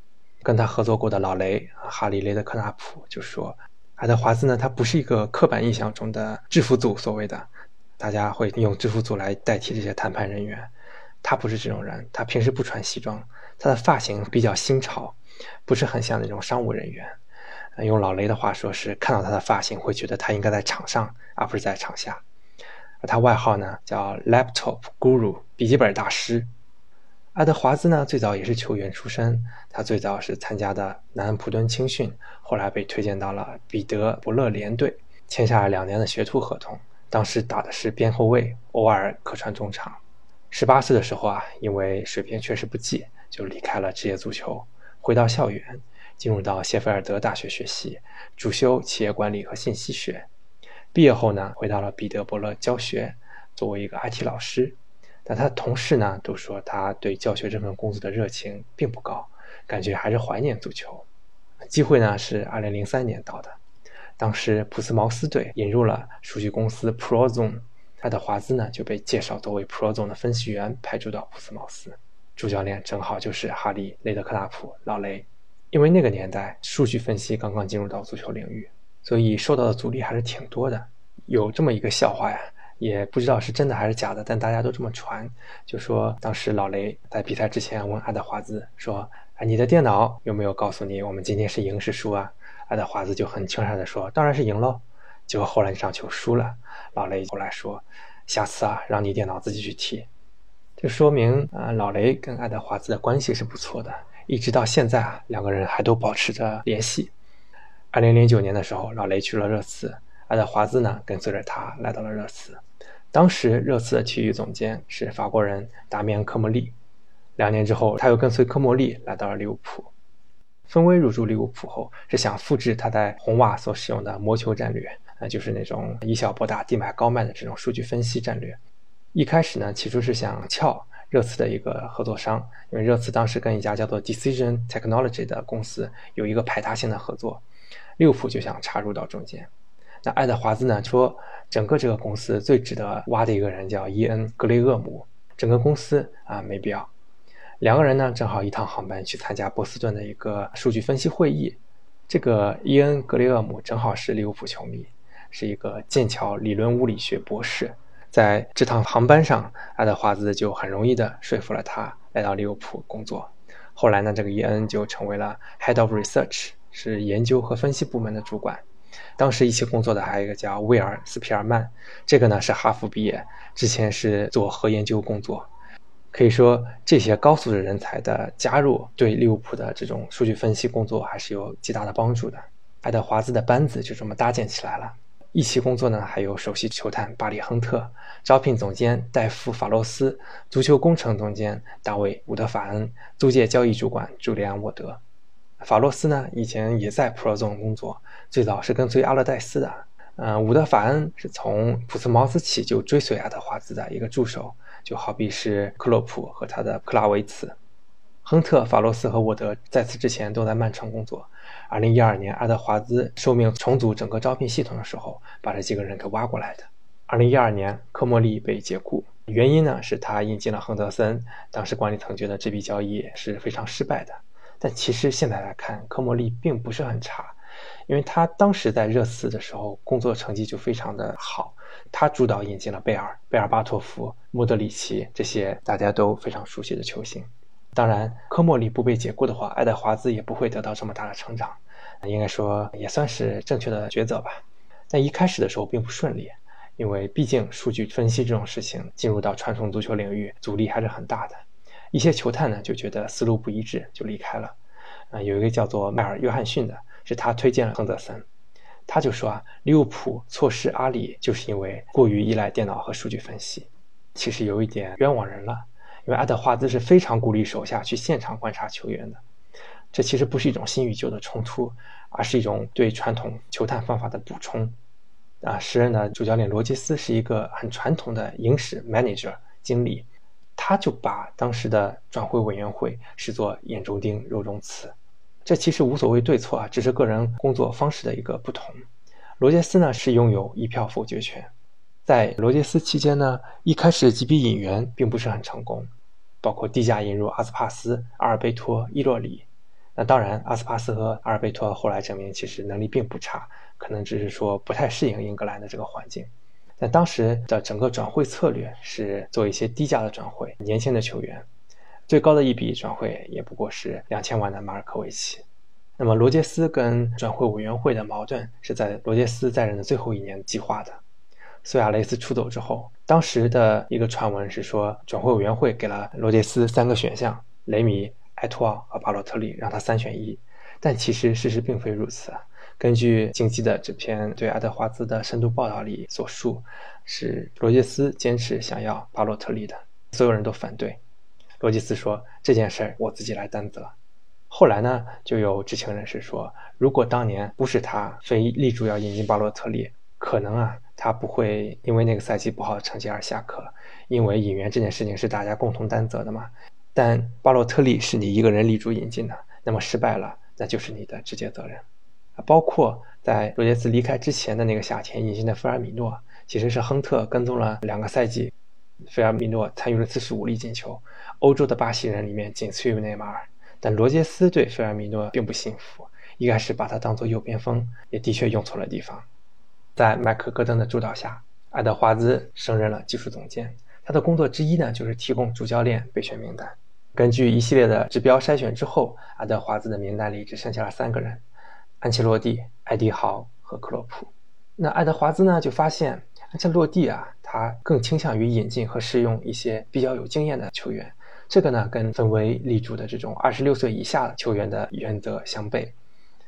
跟他合作过的老雷哈里·雷德克纳普就说。爱德华兹呢，他不是一个刻板印象中的制服组所谓的，大家会用制服组来代替这些谈判人员。他不是这种人，他平时不穿西装，他的发型比较新潮，不是很像那种商务人员。用老雷的话说，是看到他的发型会觉得他应该在场上，而不是在场下。他外号呢叫 Laptop Guru，笔记本大师。爱德华兹呢，最早也是球员出身。他最早是参加的南安普敦青训，后来被推荐到了彼得伯勒联队，签下了两年的学徒合同。当时打的是边后卫，偶尔客串中场。十八岁的时候啊，因为水平确实不济，就离开了职业足球，回到校园，进入到谢菲尔德大学学习，主修企业管理和信息学。毕业后呢，回到了彼得伯勒教学，作为一个 IT 老师。但他的同事呢，都说他对教学这份工作的热情并不高，感觉还是怀念足球。机会呢是2003年到的，当时普斯茅斯队引入了数据公司 Prozone，他的华兹呢就被介绍作为 Prozone 的分析员派驻到普斯茅斯，主教练正好就是哈利·雷德克纳普老雷。因为那个年代数据分析刚刚进入到足球领域，所以受到的阻力还是挺多的。有这么一个笑话呀，也不知道是真的还是假的，但大家都这么传，就说当时老雷在比赛之前问爱德华兹说：“哎，你的电脑有没有告诉你我们今天是赢是输啊？”爱德华兹就很轻率的说：“当然是赢喽。”结果后来这场球输了，老雷后来说：“下次啊，让你电脑自己去踢。”这说明啊，老雷跟爱德华兹的关系是不错的，一直到现在啊，两个人还都保持着联系。二零零九年的时候，老雷去了热刺。爱德华兹呢，跟随着他来到了热刺。当时热刺的体育总监是法国人达米安·科莫利。两年之后，他又跟随科莫利来到了利物浦。孙威入驻利物浦后，是想复制他在红袜所使用的魔球战略，那就是那种以小博大、低买高卖的这种数据分析战略。一开始呢，起初是想撬热刺的一个合作商，因为热刺当时跟一家叫做 Decision Technology 的公司有一个排他性的合作，利物浦就想插入到中间。那爱德华兹呢说，整个这个公司最值得挖的一个人叫伊恩·格雷厄姆，整个公司啊没必要。两个人呢正好一趟航班去参加波士顿的一个数据分析会议。这个伊恩·格雷厄姆正好是利物浦球迷，是一个剑桥理论物理学博士。在这趟航班上，爱德华兹就很容易的说服了他来到利物浦工作。后来呢，这个伊恩就成为了 Head of Research，是研究和分析部门的主管。当时一起工作的还有一个叫威尔斯皮尔曼，这个呢是哈佛毕业，之前是做核研究工作。可以说，这些高素质人才的加入，对利物浦的这种数据分析工作还是有极大的帮助的。爱德华兹的班子就这么搭建起来了。一起工作呢，还有首席球探巴里亨特、招聘总监戴夫法洛斯、足球工程总监大卫伍德法恩、租借交易主管朱利安沃德。法洛斯呢，以前也在普罗总工作，最早是跟随阿勒代斯的。嗯，伍德法恩是从普斯茅斯起就追随阿德华兹的一个助手，就好比是克洛普和他的克拉维茨。亨特、法洛斯和沃德在此之前都在曼城工作。二零一二年，爱德华兹受命重组整个招聘系统的时候，把这几个人给挖过来的。二零一二年，科莫利被解雇，原因呢是他引进了亨德森，当时管理层觉得这笔交易是非常失败的。但其实现在来看，科莫利并不是很差，因为他当时在热刺的时候工作成绩就非常的好。他主导引进了贝尔、贝尔巴托夫、莫德里奇这些大家都非常熟悉的球星。当然，科莫里不被解雇的话，爱德华兹也不会得到这么大的成长。应该说也算是正确的抉择吧。但一开始的时候并不顺利，因为毕竟数据分析这种事情进入到传统足球领域，阻力还是很大的。一些球探呢就觉得思路不一致，就离开了。啊，有一个叫做迈尔·约翰逊的，是他推荐了亨德森。他就说啊，利物浦错失阿里，就是因为过于依赖电脑和数据分析。其实有一点冤枉人了，因为爱德华兹是非常鼓励手下去现场观察球员的。这其实不是一种新与旧的冲突，而是一种对传统球探方法的补充。啊，时任的主教练罗杰斯是一个很传统的影史 manager 经理。他就把当时的转会委员会视作眼中钉、肉中刺，这其实无所谓对错啊，只是个人工作方式的一个不同。罗杰斯呢是拥有一票否决权，在罗杰斯期间呢，一开始几笔引援并不是很成功，包括低价引入阿斯帕斯、阿尔贝托、伊洛里。那当然，阿斯帕斯和阿尔贝托后来证明其实能力并不差，可能只是说不太适应英格兰的这个环境。但当时的整个转会策略是做一些低价的转会，年轻的球员，最高的一笔转会也不过是两千万的马尔科维奇。那么罗杰斯跟转会委员会的矛盾是在罗杰斯在任的最后一年激化的。苏亚雷斯出走之后，当时的一个传闻是说，转会委员会给了罗杰斯三个选项：雷米、埃托奥和巴洛特利，让他三选一。但其实事实并非如此。根据经济的这篇对爱德华兹的深度报道里所述，是罗杰斯坚持想要巴洛特利的，所有人都反对。罗杰斯说：“这件事儿我自己来担责。”后来呢，就有知情人士说，如果当年不是他非力主要引进巴洛特利，可能啊，他不会因为那个赛季不好的成绩而下课，因为引援这件事情是大家共同担责的嘛。但巴洛特利是你一个人力主引进的，那么失败了，那就是你的直接责任。包括在罗杰斯离开之前的那个夏天引进的菲尔米诺，其实是亨特跟踪了两个赛季，菲尔米诺参与了四十五粒进球，欧洲的巴西人里面仅次于内马尔，但罗杰斯对菲尔米诺并不信服，一开始把他当作右边锋，也的确用错了地方。在麦克戈登的主导下，爱德华兹升任了技术总监。他的工作之一呢，就是提供主教练备选名单。根据一系列的指标筛选之后，爱德华兹的名单里只剩下了三个人：安切洛蒂、艾迪豪和克洛普。那爱德华兹呢，就发现安切洛蒂啊，他更倾向于引进和试用一些比较有经验的球员。这个呢，跟分为立柱的这种二十六岁以下球员的原则相悖。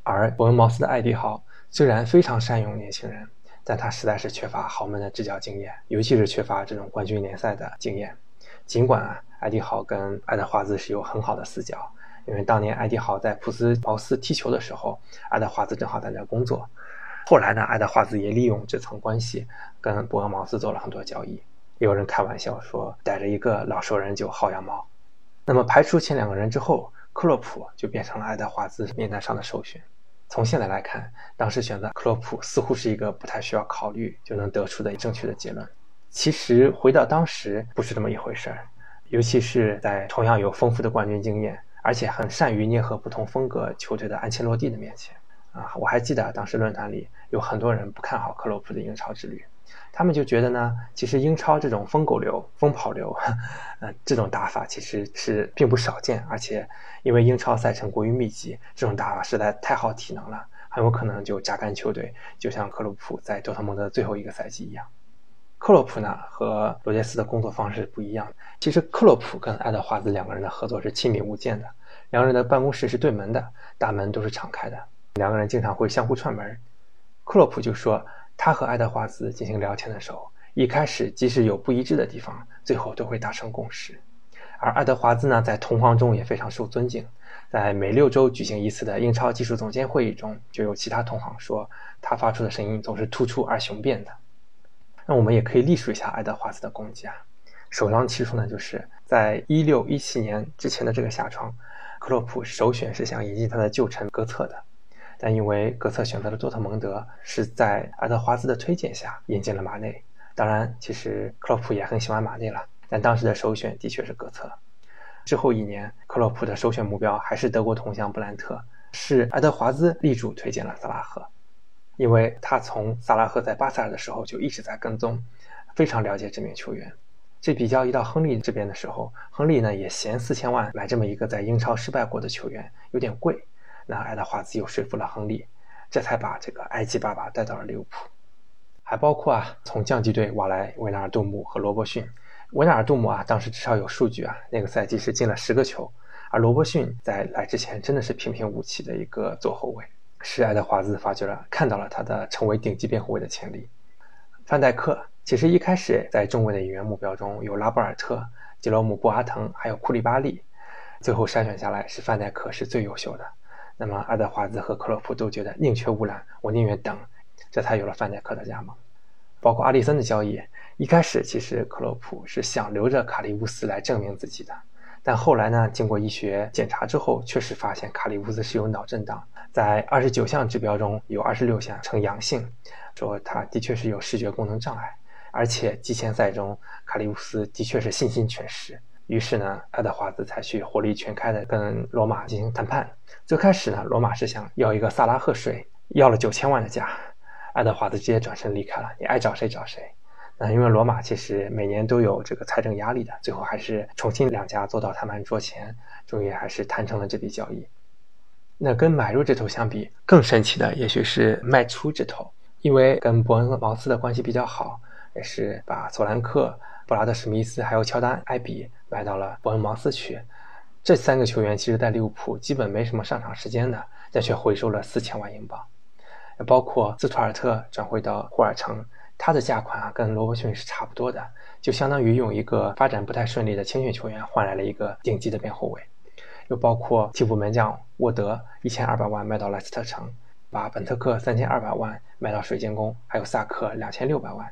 而伯恩茅斯的艾迪豪虽然非常善用年轻人。但他实在是缺乏豪门的执教经验，尤其是缺乏这种冠军联赛的经验。尽管啊，艾迪豪跟爱德华兹是有很好的私交，因为当年艾迪豪在普斯茅斯踢球的时候，爱德华兹正好在那工作。后来呢，爱德华兹也利用这层关系跟伯恩茅斯做了很多交易。有人开玩笑说，逮着一个老熟人就薅羊毛。那么排除前两个人之后，克洛普就变成了爱德华兹名单上的首选。从现在来看，当时选择克洛普似乎是一个不太需要考虑就能得出的正确的结论。其实回到当时不是这么一回事儿，尤其是在同样有丰富的冠军经验，而且很善于捏合不同风格球队的安切洛蒂的面前，啊，我还记得当时论坛里有很多人不看好克洛普的英超之旅。他们就觉得呢，其实英超这种疯狗流、疯跑流，呃，这种打法其实是并不少见，而且因为英超赛程过于密集，这种打法实在太耗体能了，很有可能就榨干球队，就像克洛普在多特蒙德最后一个赛季一样。克洛普呢和罗杰斯的工作方式不一样，其实克洛普跟爱德华兹两个人的合作是亲密无间的，两个人的办公室是对门的，大门都是敞开的，两个人经常会相互串门。克洛普就说。他和爱德华兹进行聊天的时候，一开始即使有不一致的地方，最后都会达成共识。而爱德华兹呢，在同行中也非常受尊敬，在每六周举行一次的英超技术总监会议中，就有其他同行说他发出的声音总是突出而雄辩的。那我们也可以历数一下爱德华兹的功绩啊，首当其冲呢，就是在一六一七年之前的这个夏窗，克洛普首选是想引进他的旧臣格策的。但因为格策选择了多特蒙德，是在爱德华兹的推荐下引进了马内。当然，其实克洛普也很喜欢马内了，但当时的首选的确是格策。之后一年，克洛普的首选目标还是德国铜匠布兰特，是爱德华兹力主推荐了萨拉赫，因为他从萨拉赫在巴塞尔的时候就一直在跟踪，非常了解这名球员。这笔交易到亨利这边的时候，亨利呢也嫌四千万买这么一个在英超失败过的球员有点贵。那爱德华兹又说服了亨利，这才把这个埃及爸爸带到了利物浦。还包括啊，从降级队挖来维纳尔杜姆和罗伯逊。维纳尔杜姆啊，当时至少有数据啊，那个赛季是进了十个球。而罗伯逊在来之前真的是平平无奇的一个左后卫，是爱德华兹发掘了、看到了他的成为顶级边后卫的潜力。范戴克其实一开始在中卫的引援目标中有拉波尔特、吉罗姆·布阿滕还有库利巴利，最后筛选下来是范戴克是最优秀的。那么，爱德华兹和克洛普都觉得宁缺毋滥，我宁愿等，这才有了范戴克的加盟。包括阿里森的交易，一开始其实克洛普是想留着卡利乌斯来证明自己的，但后来呢，经过医学检查之后，确实发现卡利乌斯是有脑震荡，在二十九项指标中有二十六项呈阳性，说他的确是有视觉功能障碍，而且季前赛中卡利乌斯的确是信心全失。于是呢，爱德华兹采取火力全开的跟罗马进行谈判。最开始呢，罗马是想要一个萨拉赫税，要了九千万的价，爱德华兹直接转身离开了，你爱找谁找谁。那因为罗马其实每年都有这个财政压力的，最后还是重新两家坐到谈判桌前，终于还是谈成了这笔交易。那跟买入这头相比，更神奇的也许是卖出这头，因为跟伯恩茅斯的关系比较好，也是把索兰克。布拉德·史密斯还有乔丹·艾比买到了伯恩茅斯去，这三个球员其实在利物浦基本没什么上场时间的，但却回收了四千万英镑。包括斯图尔特转会到霍尔城，他的价款啊跟罗伯逊是差不多的，就相当于用一个发展不太顺利的青训球员换来了一个顶级的边后卫。又包括替补门将沃德一千二百万卖到莱斯特城，把本特克三千二百万卖到水晶宫，还有萨克两千六百万。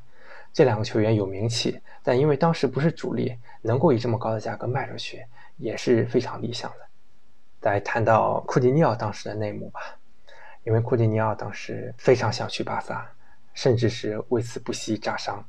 这两个球员有名气，但因为当时不是主力，能够以这么高的价格卖出去也是非常理想的。再谈到库蒂尼奥当时的内幕吧，因为库蒂尼奥当时非常想去巴萨，甚至是为此不惜炸伤。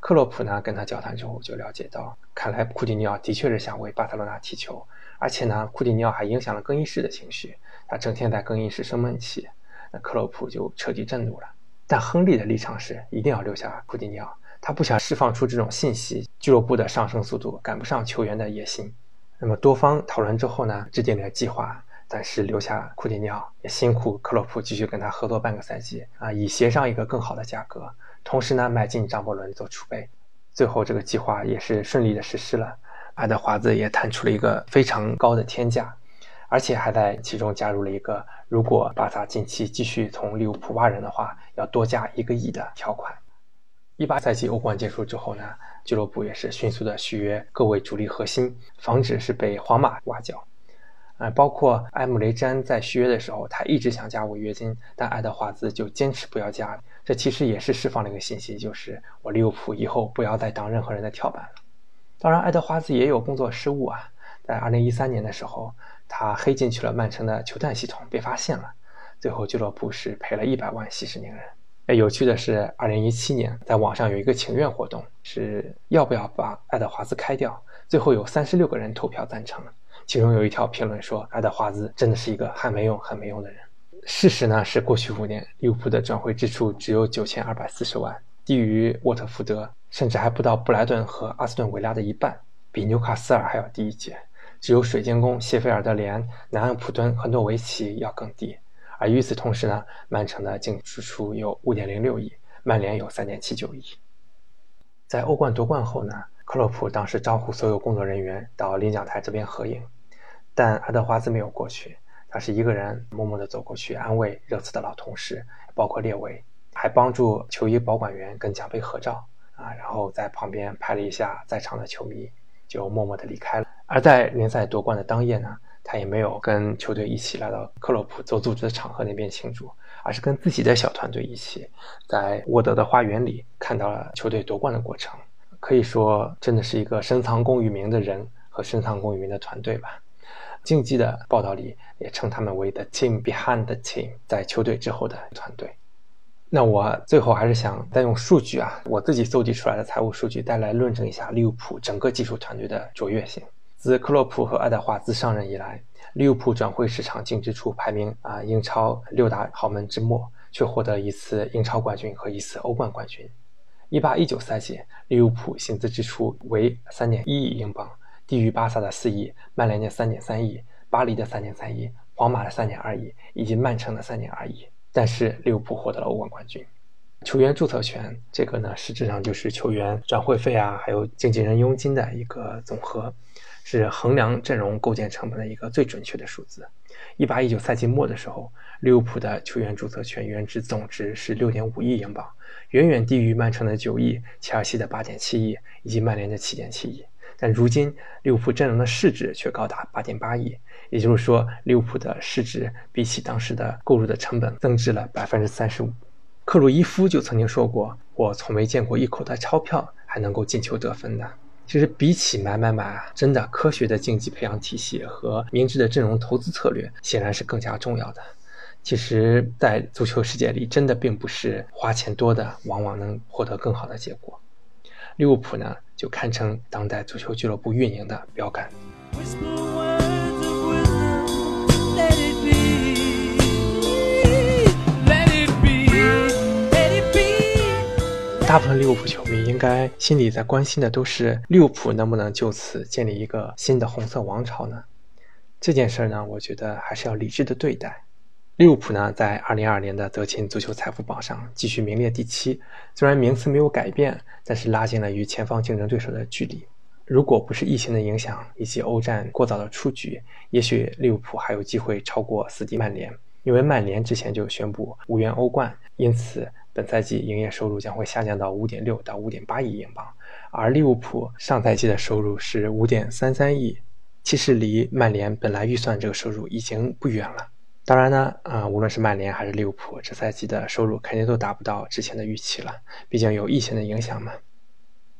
克洛普呢跟他交谈之后就了解到，看来库蒂尼奥的确是想为巴塞罗那踢球，而且呢，库蒂尼奥还影响了更衣室的情绪，他整天在更衣室生闷气，那克洛普就彻底震怒了。但亨利的立场是一定要留下库蒂尼奥，他不想释放出这种信息，俱乐部的上升速度赶不上球员的野心。那么多方讨论之后呢，制定了计划，暂时留下库蒂尼奥，也辛苦克洛普继续跟他合作半个赛季啊，以协商一个更好的价格，同时呢，买进张伯伦做储备。最后这个计划也是顺利的实施了，爱德华兹也谈出了一个非常高的天价。而且还在其中加入了一个，如果巴萨近期继续从利物浦挖人的话，要多加一个亿的条款。一八赛季欧冠结束之后呢，俱乐部也是迅速的续约各位主力核心，防止是被皇马挖角。啊，包括埃姆雷詹在续约的时候，他一直想加违约金，但爱德华兹就坚持不要加。这其实也是释放了一个信息，就是我利物浦以后不要再当任何人的跳板了。当然，爱德华兹也有工作失误啊，在二零一三年的时候。他黑进去了曼城的球探系统，被发现了。最后俱乐部是赔了一百万息事宁人。哎，有趣的是，二零一七年在网上有一个请愿活动，是要不要把爱德华兹开掉？最后有三十六个人投票赞成，其中有一条评论说：“爱德华兹真的是一个很没用、很没用的人。”事实呢是，过去五年利物浦的转会支出只有九千二百四十万，低于沃特福德，甚至还不到布莱顿和阿斯顿维拉的一半，比纽卡斯尔还要低一截。只有水晶宫、谢菲尔德联、南安普敦和诺维奇要更低，而与此同时呢，曼城的净支出有五点零六亿，曼联有三点七九亿。在欧冠夺冠后呢，克洛普当时招呼所有工作人员到领奖台这边合影，但爱德华兹没有过去，他是一个人默默地走过去安慰热刺的老同事，包括列维，还帮助球衣保管员跟奖杯合照啊，然后在旁边拍了一下在场的球迷，就默默地离开了。而在联赛夺冠的当夜呢，他也没有跟球队一起来到克洛普做组织的场合那边庆祝，而是跟自己的小团队一起在沃德的花园里看到了球队夺冠的过程。可以说，真的是一个深藏功与名的人和深藏功与名的团队吧。竞技的报道里也称他们为 “the team behind the team”，在球队之后的团队。那我最后还是想再用数据啊，我自己搜集出来的财务数据，带来论证一下利物浦整个技术团队的卓越性。自克洛普和爱德华兹上任以来，利物浦转会市场净支出排名啊英超六大豪门之末，却获得一次英超冠军和一次欧冠冠军。一八一九赛季，利物浦薪资支出为三点一亿英镑，低于巴萨的四亿、曼联的三点三亿、巴黎的三点三亿、皇马的三点二亿以及曼城的三点二亿。但是利物浦获得了欧冠冠军。球员注册权这个呢，实质上就是球员转会费啊，还有经纪人佣金的一个总和。是衡量阵容构建成本的一个最准确的数字。一八一九赛季末的时候，利物浦的球员注册权原值总值是六点五亿英镑，远远低于曼城的九亿、切尔西的八点七亿以及曼联的七点七亿。但如今，利物浦阵容的市值却高达八点八亿，也就是说，利物浦的市值比起当时的购入的成本增值了百分之三十五。克鲁伊夫就曾经说过：“我从没见过一口袋钞票还能够进球得分的。”其实比起买买买啊，真的科学的竞技培养体系和明智的阵容投资策略，显然是更加重要的。其实，在足球世界里，真的并不是花钱多的往往能获得更好的结果。利物浦呢，就堪称当代足球俱乐部运营的标杆。大部分利物浦球迷应该心里在关心的都是利物浦能不能就此建立一个新的红色王朝呢？这件事儿呢，我觉得还是要理智的对待。利物浦呢，在2022年的德勤足球财富榜上继续名列第七，虽然名次没有改变，但是拉近了与前方竞争对手的距离。如果不是疫情的影响以及欧战过早的出局，也许利物浦还有机会超过死敌曼联，因为曼联之前就宣布无缘欧冠，因此。本赛季营业收入将会下降到五点六到五点八亿英镑，而利物浦上赛季的收入是五点三三亿，其实离曼联本来预算这个收入已经不远了。当然呢，啊，无论是曼联还是利物浦，这赛季的收入肯定都达不到之前的预期了，毕竟有疫情的影响嘛。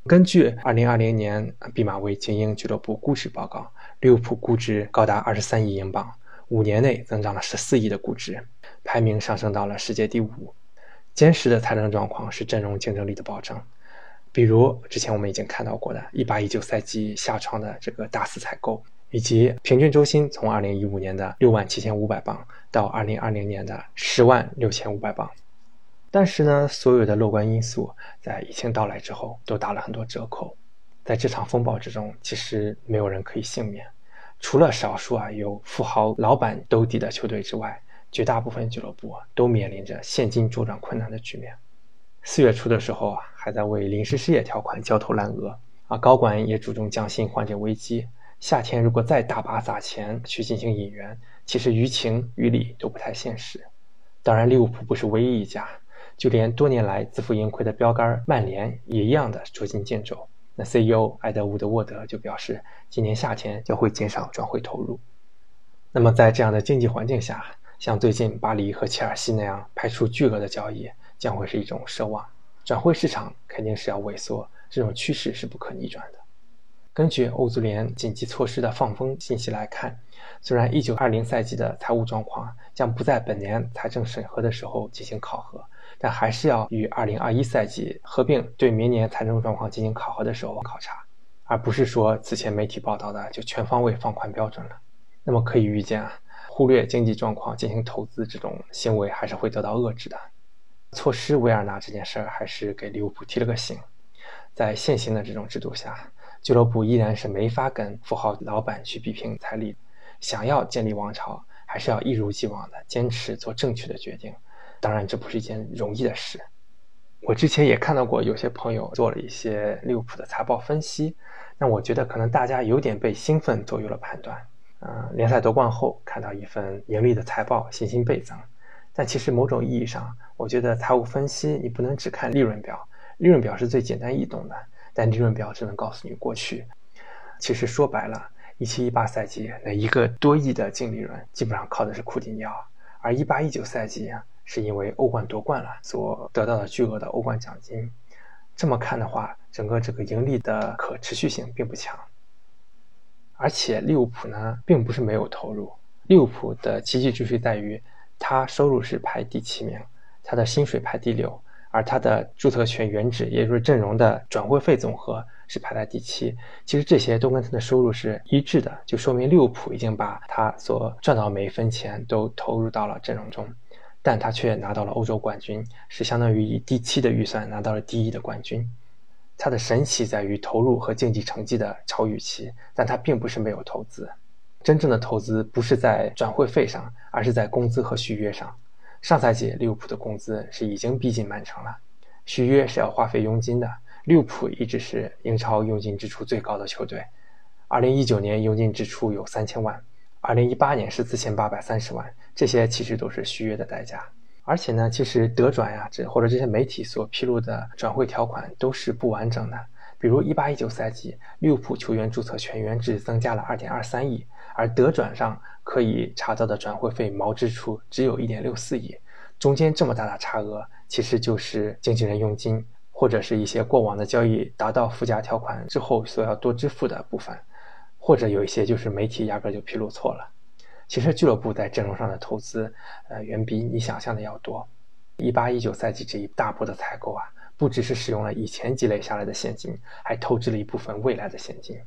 根据二零二零年毕马威精英俱乐部估值报告，利物浦估值高达二十三亿英镑，五年内增长了十四亿的估值，排名上升到了世界第五。坚实的财政状况是阵容竞争力的保证，比如之前我们已经看到过的，一八一九赛季下窗的这个大肆采购，以及平均周薪从2015年的6万7500镑到2020年的10万6500镑。但是呢，所有的乐观因素在疫情到来之后都打了很多折扣。在这场风暴之中，其实没有人可以幸免，除了少数啊有富豪老板兜底的球队之外，绝大部分俱乐部都面临着现金周转困难的局面。四月初的时候啊，还在为临时失业条款焦头烂额啊，高管也主动降薪缓解危机。夏天如果再大把撒钱去进行引援，其实于情于理都不太现实。当然，利物浦不是唯一一家。就连多年来自负盈亏的标杆曼联也一样的捉襟见肘。那 CEO 埃德伍德沃德就表示，今年夏天将会减少转会投入。那么在这样的经济环境下，像最近巴黎和切尔西那样拍出巨额的交易，将会是一种奢望。转会市场肯定是要萎缩，这种趋势是不可逆转的。根据欧足联紧急措施的放风信息来看，虽然1920赛季的财务状况将不在本年财政审核的时候进行考核。但还是要与2021赛季合并，对明年财政状况进行考核的时候考察，而不是说此前媒体报道的就全方位放宽标准了。那么可以预见啊，忽略经济状况进行投资这种行为还是会得到遏制的。错失维尔纳这件事儿，还是给利物浦提了个醒。在现行的这种制度下，俱乐部依然是没法跟富豪老板去比拼财力。想要建立王朝，还是要一如既往的坚持做正确的决定。当然，这不是一件容易的事。我之前也看到过有些朋友做了一些利物浦的财报分析，那我觉得可能大家有点被兴奋左右了判断。嗯，联赛夺冠后看到一份盈利的财报，信心倍增。但其实某种意义上，我觉得财务分析你不能只看利润表，利润表是最简单易懂的，但利润表只能告诉你过去。其实说白了，一七一八赛季那一个多亿的净利润，基本上靠的是库蒂尼奥，而一八一九赛季啊。是因为欧冠夺冠了所得到的巨额的欧冠奖金，这么看的话，整个这个盈利的可持续性并不强。而且利物浦呢，并不是没有投入，利物浦的奇迹之处在于，它收入是排第七名，它的薪水排第六，而它的注册权原值，也就是阵容的转会费总和是排在第七。其实这些都跟它的收入是一致的，就说明利物浦已经把它所赚到每一分钱都投入到了阵容中。但他却拿到了欧洲冠军，是相当于以第七的预算拿到了第一的冠军。他的神奇在于投入和竞技成绩的超预期，但他并不是没有投资。真正的投资不是在转会费上，而是在工资和续约上。上赛季利物浦的工资是已经逼近曼城了，续约是要花费佣金的。利物浦一直是英超佣金支出最高的球队，二零一九年佣金支出有三千万。二零一八年是四千八百三十万，这些其实都是续约的代价。而且呢，其实德转呀，这或者这些媒体所披露的转会条款都是不完整的。比如一八一九赛季，利物浦球员注册权原值增加了二点二三亿，而德转上可以查到的转会费毛支出只有一点六四亿，中间这么大的差额，其实就是经纪人佣金或者是一些过往的交易达到附加条款之后所要多支付的部分。或者有一些就是媒体压根就披露错了，其实俱乐部在阵容上的投资，呃，远比你想象的要多。一八一九赛季这一大波的采购啊，不只是使用了以前积累下来的现金，还透支了一部分未来的现金。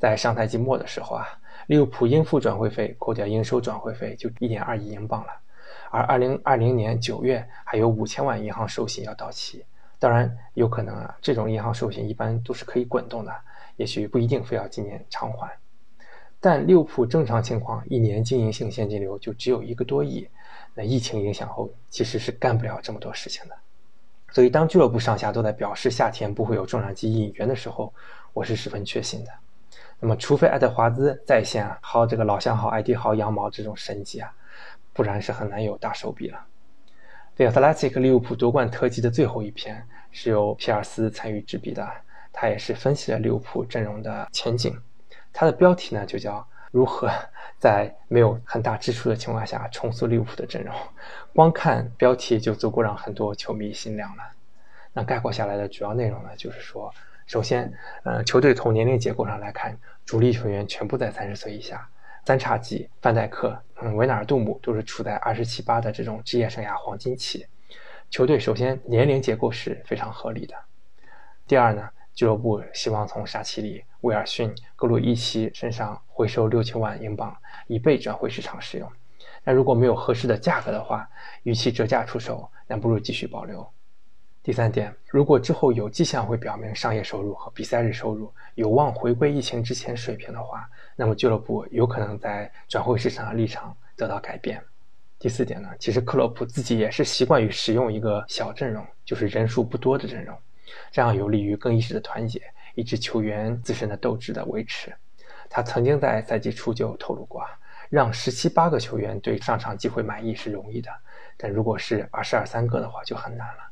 在上赛季末的时候啊，利物浦应付转会费扣掉应收转会费就一点二亿英镑了，而二零二零年九月还有五千万银行授信要到期。当然，有可能啊，这种银行授信一般都是可以滚动的。也许不一定非要今年偿还，但利物浦正常情况一年经营性现金流就只有一个多亿，那疫情影响后其实是干不了这么多事情的。所以当俱乐部上下都在表示夏天不会有重量级引援的时候，我是十分确信的。那么除非爱德华兹再现薅这个老相好艾迪薅羊毛这种神迹啊，不然是很难有大手笔了。The Athletic 利物浦夺冠特辑的最后一篇是由皮尔斯参与执笔的。他也是分析了利物浦阵容的前景，它的标题呢就叫“如何 在没有很大支出的情况下重塑利物浦的阵容”。光看标题就足够让很多球迷心凉了。那概括下来的主要内容呢，就是说，首先，呃，球队从年龄结构上来看，主力球员全部在三十岁以下，三叉戟、范戴克、嗯，维纳尔杜姆都是处在二十七八的这种职业生涯黄金期。球队首先年龄结构是非常合理的。第二呢？俱乐部希望从沙奇里威尔逊、格鲁伊奇身上回收六千万英镑，以备转会市场使用。那如果没有合适的价格的话，与其折价出售，那不如继续保留。第三点，如果之后有迹象会表明商业收入和比赛日收入有望回归疫情之前水平的话，那么俱乐部有可能在转会市场的立场得到改变。第四点呢，其实克洛普自己也是习惯于使用一个小阵容，就是人数不多的阵容，这样有利于更衣室的团结，以及球员自身的斗志的维持。他曾经在赛季初就透露过，让十七八个球员对上场机会满意是容易的，但如果是二十二三个的话就很难了。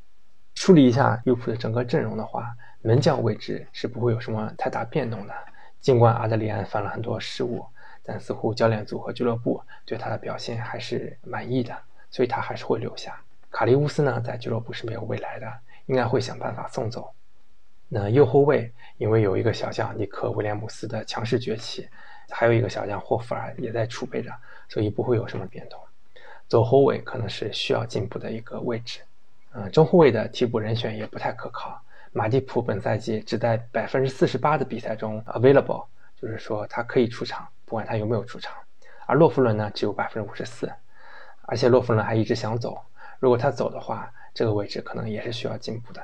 梳理一下利物浦的整个阵容的话，门将位置是不会有什么太大变动的。尽管阿德里安犯了很多失误，但似乎教练组和俱乐部对他的表现还是满意的，所以他还是会留下。卡利乌斯呢，在俱乐部是没有未来的，应该会想办法送走。那右后卫，因为有一个小将尼克威廉姆斯的强势崛起，还有一个小将霍弗尔也在储备着，所以不会有什么变动。左后卫可能是需要进步的一个位置。嗯，中后卫的替补人选也不太可靠。马蒂普本赛季只在百分之四十八的比赛中 available，就是说他可以出场，不管他有没有出场。而洛夫伦呢，只有百分之五十四，而且洛夫伦还一直想走。如果他走的话，这个位置可能也是需要进步的。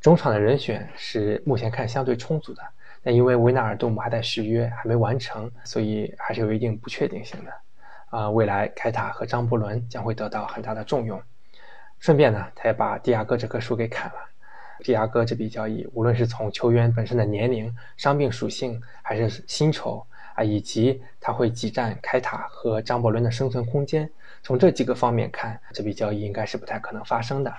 中场的人选是目前看相对充足的，但因为维纳尔杜姆还在续约，还没完成，所以还是有一定不确定性的。啊，未来凯塔和张伯伦将会得到很大的重用。顺便呢，他也把蒂亚戈这棵树给砍了。蒂亚戈这笔交易，无论是从球员本身的年龄、伤病属性，还是薪酬啊，以及他会挤占开塔和张伯伦的生存空间，从这几个方面看，这笔交易应该是不太可能发生的。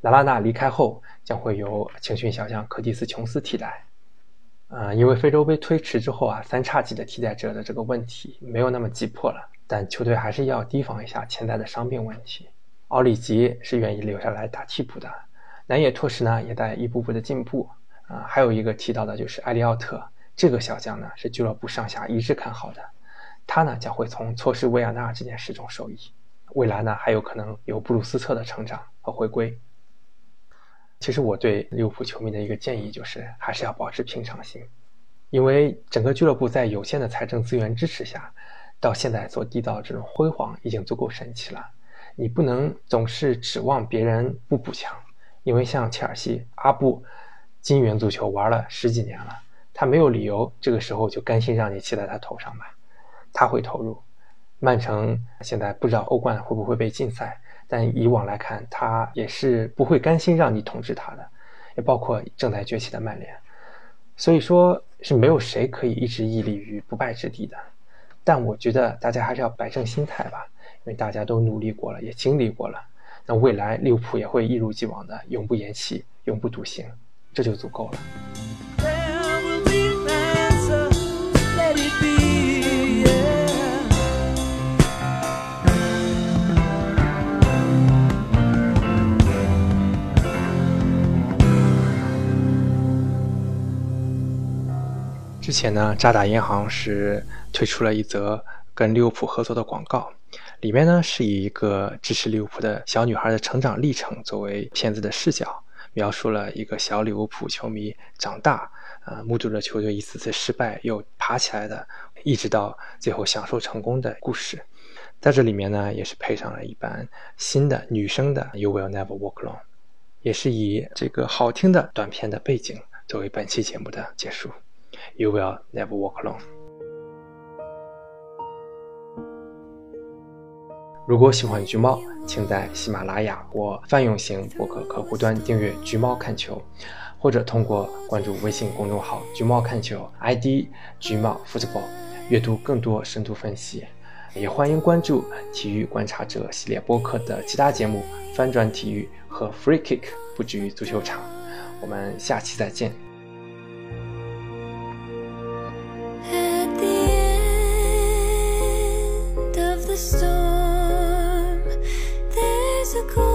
拉拉纳离开后，将会由青训小将柯蒂斯·琼斯替代。啊，因为非洲杯推迟之后啊，三叉戟的替代者的这个问题没有那么急迫了，但球队还是要提防一下潜在的伤病问题。奥里吉是愿意留下来打替补的，南野拓实呢也在一步步的进步啊。还有一个提到的就是埃利奥特这个小将呢，是俱乐部上下一致看好的，他呢将会从错失维亚纳这件事中受益，未来呢还有可能有布鲁斯特的成长和回归。其实我对利物浦球迷的一个建议就是，还是要保持平常心，因为整个俱乐部在有限的财政资源支持下，到现在所缔造这种辉煌已经足够神奇了。你不能总是指望别人不补强，因为像切尔西阿布金元足球玩了十几年了，他没有理由这个时候就甘心让你骑在他头上吧？他会投入。曼城现在不知道欧冠会不会被禁赛，但以往来看，他也是不会甘心让你统治他的，也包括正在崛起的曼联。所以说是没有谁可以一直屹立于不败之地的。但我觉得大家还是要摆正心态吧。因为大家都努力过了，也经历过了，那未来利物浦也会一如既往的永不言弃，永不独行，这就足够了。之前呢，渣打银行是推出了一则跟利物浦合作的广告。里面呢是以一个支持利物浦的小女孩的成长历程作为片子的视角，描述了一个小利物浦球迷长大，呃，目睹着球队一次次失败又爬起来的，一直到最后享受成功的故事。在这里面呢，也是配上了一版新的女生的《You Will Never Walk Alone》，也是以这个好听的短片的背景作为本期节目的结束，《You Will Never Walk Alone》。如果喜欢橘猫，请在喜马拉雅或泛用型博客客户端订阅“橘猫看球”，或者通过关注微信公众号“橘猫看球 ”ID“ 橘猫 football” 阅读更多深度分析。也欢迎关注“体育观察者”系列播客的其他节目“翻转体育”和 “Free Kick” 不止于足球场。我们下期再见。the storm, there's a cool